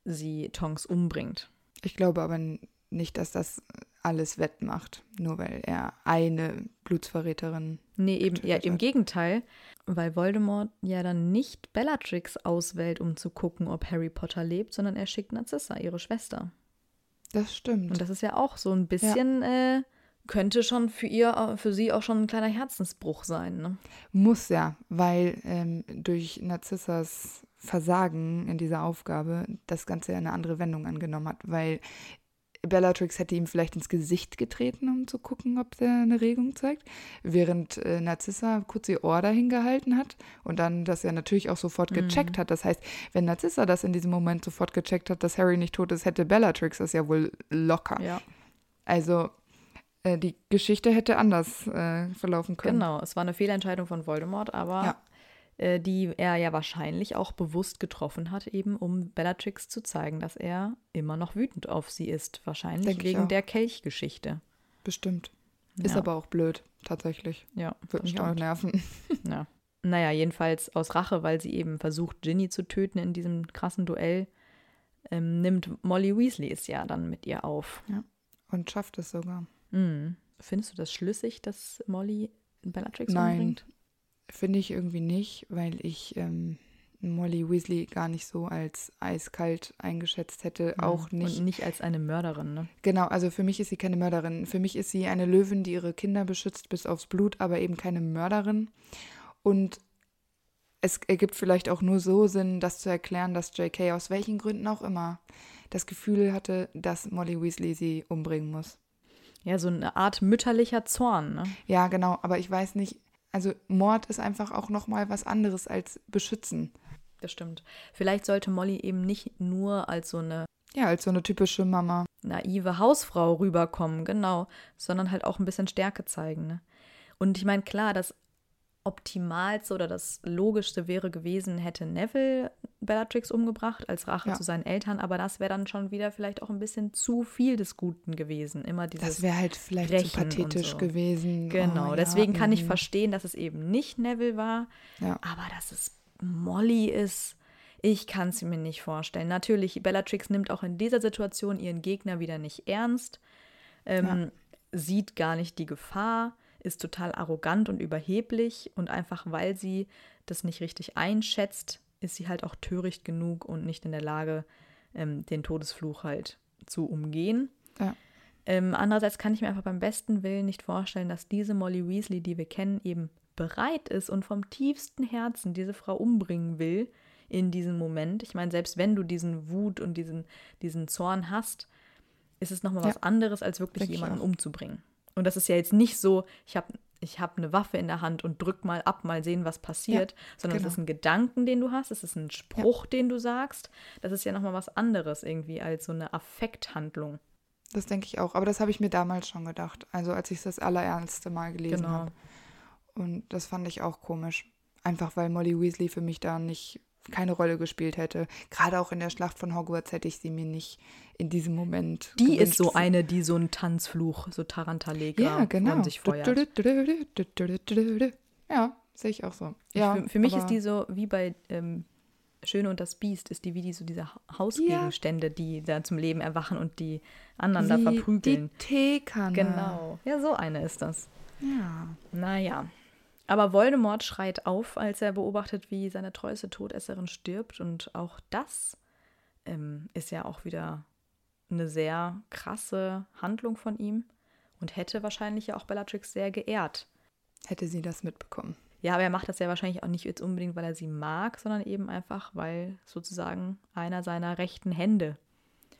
Speaker 2: sie Tonks umbringt.
Speaker 3: Ich glaube aber nicht, dass das alles wettmacht, nur weil er eine Blutsverräterin.
Speaker 2: Nee, eben ja, im Gegenteil, weil Voldemort ja dann nicht Bellatrix auswählt, um zu gucken, ob Harry Potter lebt, sondern er schickt Narzissa, ihre Schwester.
Speaker 3: Das stimmt.
Speaker 2: Und das ist ja auch so ein bisschen ja. äh, könnte schon für ihr, äh, für sie auch schon ein kleiner Herzensbruch sein. Ne?
Speaker 3: Muss ja, weil ähm, durch Narzissas Versagen in dieser Aufgabe das Ganze ja eine andere Wendung angenommen hat, weil Bellatrix hätte ihm vielleicht ins Gesicht getreten, um zu gucken, ob der eine Regung zeigt, während äh, Narzissa kurz ihr Ohr dahin gehalten hat und dann das ja natürlich auch sofort gecheckt mhm. hat. Das heißt, wenn Narzissa das in diesem Moment sofort gecheckt hat, dass Harry nicht tot ist, hätte Bellatrix das ja wohl locker.
Speaker 2: Ja.
Speaker 3: Also äh, die Geschichte hätte anders äh, verlaufen können.
Speaker 2: Genau, es war eine Fehlentscheidung von Voldemort, aber ja. äh, die er ja wahrscheinlich auch bewusst getroffen hat, eben um Bellatrix zu zeigen, dass er immer noch wütend auf sie ist. Wahrscheinlich Denk wegen der Kelchgeschichte.
Speaker 3: Bestimmt. Ist ja. aber auch blöd, tatsächlich.
Speaker 2: Ja.
Speaker 3: Würde mich stimmt. auch nerven.
Speaker 2: Ja. Naja, jedenfalls aus Rache, weil sie eben versucht, Ginny zu töten in diesem krassen Duell, ähm, nimmt Molly Weasley es ja dann mit ihr auf.
Speaker 3: Ja. Und schafft es sogar.
Speaker 2: Mhm. Findest du das schlüssig, dass Molly Bellatrix
Speaker 3: Nein, umbringt? finde ich irgendwie nicht, weil ich ähm, Molly Weasley gar nicht so als eiskalt eingeschätzt hätte. Mhm. Auch nicht.
Speaker 2: Und nicht als eine Mörderin, ne?
Speaker 3: Genau, also für mich ist sie keine Mörderin. Für mich ist sie eine Löwin, die ihre Kinder beschützt bis aufs Blut, aber eben keine Mörderin. Und es ergibt vielleicht auch nur so Sinn, das zu erklären, dass J.K. aus welchen Gründen auch immer das Gefühl hatte, dass Molly Weasley sie umbringen muss.
Speaker 2: Ja, so eine Art mütterlicher Zorn, ne?
Speaker 3: Ja, genau, aber ich weiß nicht, also Mord ist einfach auch noch mal was anderes als beschützen.
Speaker 2: Das stimmt. Vielleicht sollte Molly eben nicht nur als so eine
Speaker 3: ja, als so eine typische Mama.
Speaker 2: Naive Hausfrau rüberkommen, genau, sondern halt auch ein bisschen Stärke zeigen. Ne? Und ich meine, klar, dass Optimalste oder das Logischste wäre gewesen, hätte Neville Bellatrix umgebracht als Rache
Speaker 3: Ja.
Speaker 2: zu seinen Eltern, aber das wäre dann schon wieder vielleicht auch ein bisschen zu viel des Guten gewesen. Immer dieses
Speaker 3: Das wäre halt vielleicht zu pathetisch
Speaker 2: so.
Speaker 3: gewesen.
Speaker 2: Genau,
Speaker 3: Oh,
Speaker 2: deswegen
Speaker 3: ja,
Speaker 2: kann ich
Speaker 3: mhm.
Speaker 2: verstehen, dass es eben nicht Neville war,
Speaker 3: Ja.
Speaker 2: aber dass es Molly ist, ich kann es mir nicht vorstellen. Natürlich, Bellatrix nimmt auch in dieser Situation ihren Gegner wieder nicht ernst, ähm, sieht gar nicht die Gefahr, ist total arrogant und überheblich und einfach weil sie das nicht richtig einschätzt, ist sie halt auch töricht genug und nicht in der Lage, ähm, den Todesfluch halt zu umgehen.
Speaker 3: Ja.
Speaker 2: Ähm, andererseits kann ich mir einfach beim besten Willen nicht vorstellen, dass diese Molly Weasley, die wir kennen, eben bereit ist und vom tiefsten Herzen diese Frau umbringen will in diesem Moment. Ich meine, selbst wenn du diesen Wut und diesen, diesen Zorn hast, ist es nochmal
Speaker 3: Ja.
Speaker 2: was anderes, als wirklich
Speaker 3: Denk
Speaker 2: jemanden umzubringen. Und das ist ja jetzt nicht so, ich habe ich hab eine Waffe in der Hand und drück mal ab, mal sehen, was passiert, sondern
Speaker 3: genau.
Speaker 2: es ist ein Gedanken, den du hast, es ist ein Spruch, den du sagst. Das ist ja nochmal was anderes irgendwie als so eine Affekthandlung.
Speaker 3: Das denke ich auch. Aber das habe ich mir damals schon gedacht. Also als ich es das allerernste Mal gelesen
Speaker 2: Genau.
Speaker 3: habe. Und das fand ich auch komisch. Einfach weil Molly Weasley für mich da nicht keine Rolle gespielt hätte. Gerade auch in der Schlacht von Hogwarts hätte ich sie mir nicht in diesem Moment.
Speaker 2: Die
Speaker 3: gewünscht.
Speaker 2: ist so eine, die so einen Tanzfluch, so Tarantalega
Speaker 3: Ja, genau.
Speaker 2: von sich feuert.
Speaker 3: Ja, sehe ich auch so. Ja,
Speaker 2: für, für mich ist die so wie bei ähm, Schöne und das Biest, ist die wie die so diese Ha- Hausgegenstände, die da zum Leben erwachen und die anderen da
Speaker 3: wie
Speaker 2: verprügeln.
Speaker 3: Die Teekanne.
Speaker 2: Genau. Ja, so eine ist das.
Speaker 3: Ja.
Speaker 2: Naja. Aber Voldemort schreit auf, als er beobachtet, wie seine treueste Todesserin stirbt. Und auch das ähm, ist ja auch wieder eine sehr krasse Handlung von ihm und hätte wahrscheinlich ja auch Bellatrix sehr geehrt.
Speaker 3: Hätte sie das mitbekommen.
Speaker 2: Ja, aber er macht das ja wahrscheinlich auch nicht jetzt unbedingt, weil er sie mag, sondern eben einfach, weil sozusagen einer seiner rechten Hände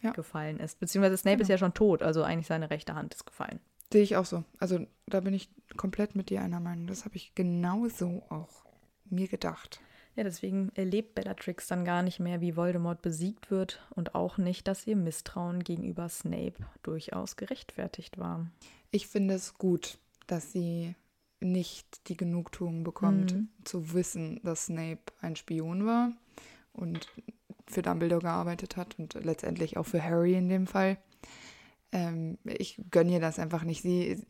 Speaker 3: Ja.
Speaker 2: gefallen ist. Beziehungsweise Snape ist
Speaker 3: Genau.
Speaker 2: ja schon tot, also eigentlich seine rechte Hand ist gefallen.
Speaker 3: Sehe ich auch so. Also da bin ich komplett mit dir einer Meinung. Das habe ich genau so auch mir gedacht.
Speaker 2: Ja, deswegen erlebt Bellatrix dann gar nicht mehr, wie Voldemort besiegt wird und auch nicht, dass ihr Misstrauen gegenüber Snape durchaus gerechtfertigt war.
Speaker 3: Ich finde es gut, dass sie nicht die Genugtuung bekommt,
Speaker 2: Mhm.
Speaker 3: zu wissen, dass Snape ein Spion war und für Dumbledore gearbeitet hat und letztendlich auch für Harry in dem Fall. Ähm, ich gönne ihr das einfach nicht. Sie,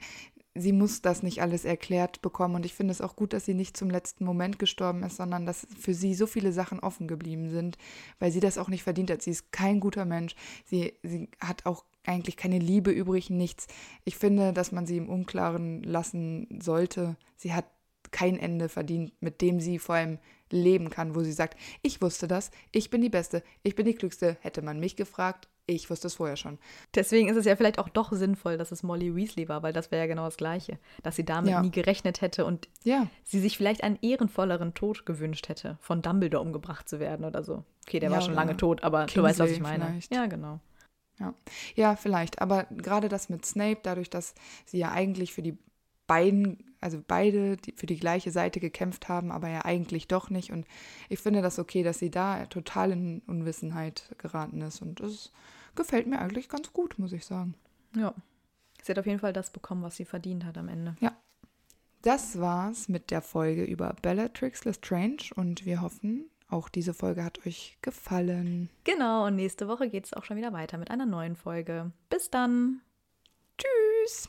Speaker 3: sie muss das nicht alles erklärt bekommen und ich finde es auch gut, dass sie nicht zum letzten Moment gestorben ist, sondern dass für sie so viele Sachen offen geblieben sind, weil sie das auch nicht verdient hat. Sie ist kein guter Mensch. Sie, sie hat auch eigentlich keine Liebe übrig, nichts. Ich finde, dass man sie im Unklaren lassen sollte. Sie hat kein Ende verdient, mit dem sie vor allem leben kann, wo sie sagt, ich wusste das, ich bin die Beste, ich bin die Klügste. Hätte man mich gefragt, ich wusste es vorher schon.
Speaker 2: Deswegen ist es ja vielleicht auch doch sinnvoll, dass es Molly Weasley war, weil das wäre ja genau das Gleiche. Dass sie damit
Speaker 3: Ja.
Speaker 2: nie gerechnet hätte und
Speaker 3: Ja,
Speaker 2: sie sich vielleicht einen ehrenvolleren Tod gewünscht hätte, von Dumbledore umgebracht zu werden oder so. Okay, der
Speaker 3: Ja,
Speaker 2: war schon lange tot, aber du weißt, was ich
Speaker 3: Kingsley
Speaker 2: meine.
Speaker 3: vielleicht.
Speaker 2: Ja, genau.
Speaker 3: Ja. ja, vielleicht. Aber gerade das mit Snape, dadurch, dass sie ja eigentlich für die beiden, also beide die, für die gleiche Seite gekämpft haben, aber ja eigentlich doch nicht. Und ich finde das okay, dass sie da total in Unwissenheit geraten ist. Und das gefällt mir eigentlich ganz gut, muss ich sagen.
Speaker 2: Ja. Sie hat auf jeden Fall das bekommen, was sie verdient hat am Ende.
Speaker 3: Das war's mit der Folge über Bellatrix Lestrange und wir hoffen, auch diese Folge hat euch gefallen.
Speaker 2: Genau, und nächste Woche geht es auch schon wieder weiter mit einer neuen Folge. Bis dann!
Speaker 3: Tschüss!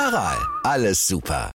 Speaker 1: Aral, alles super.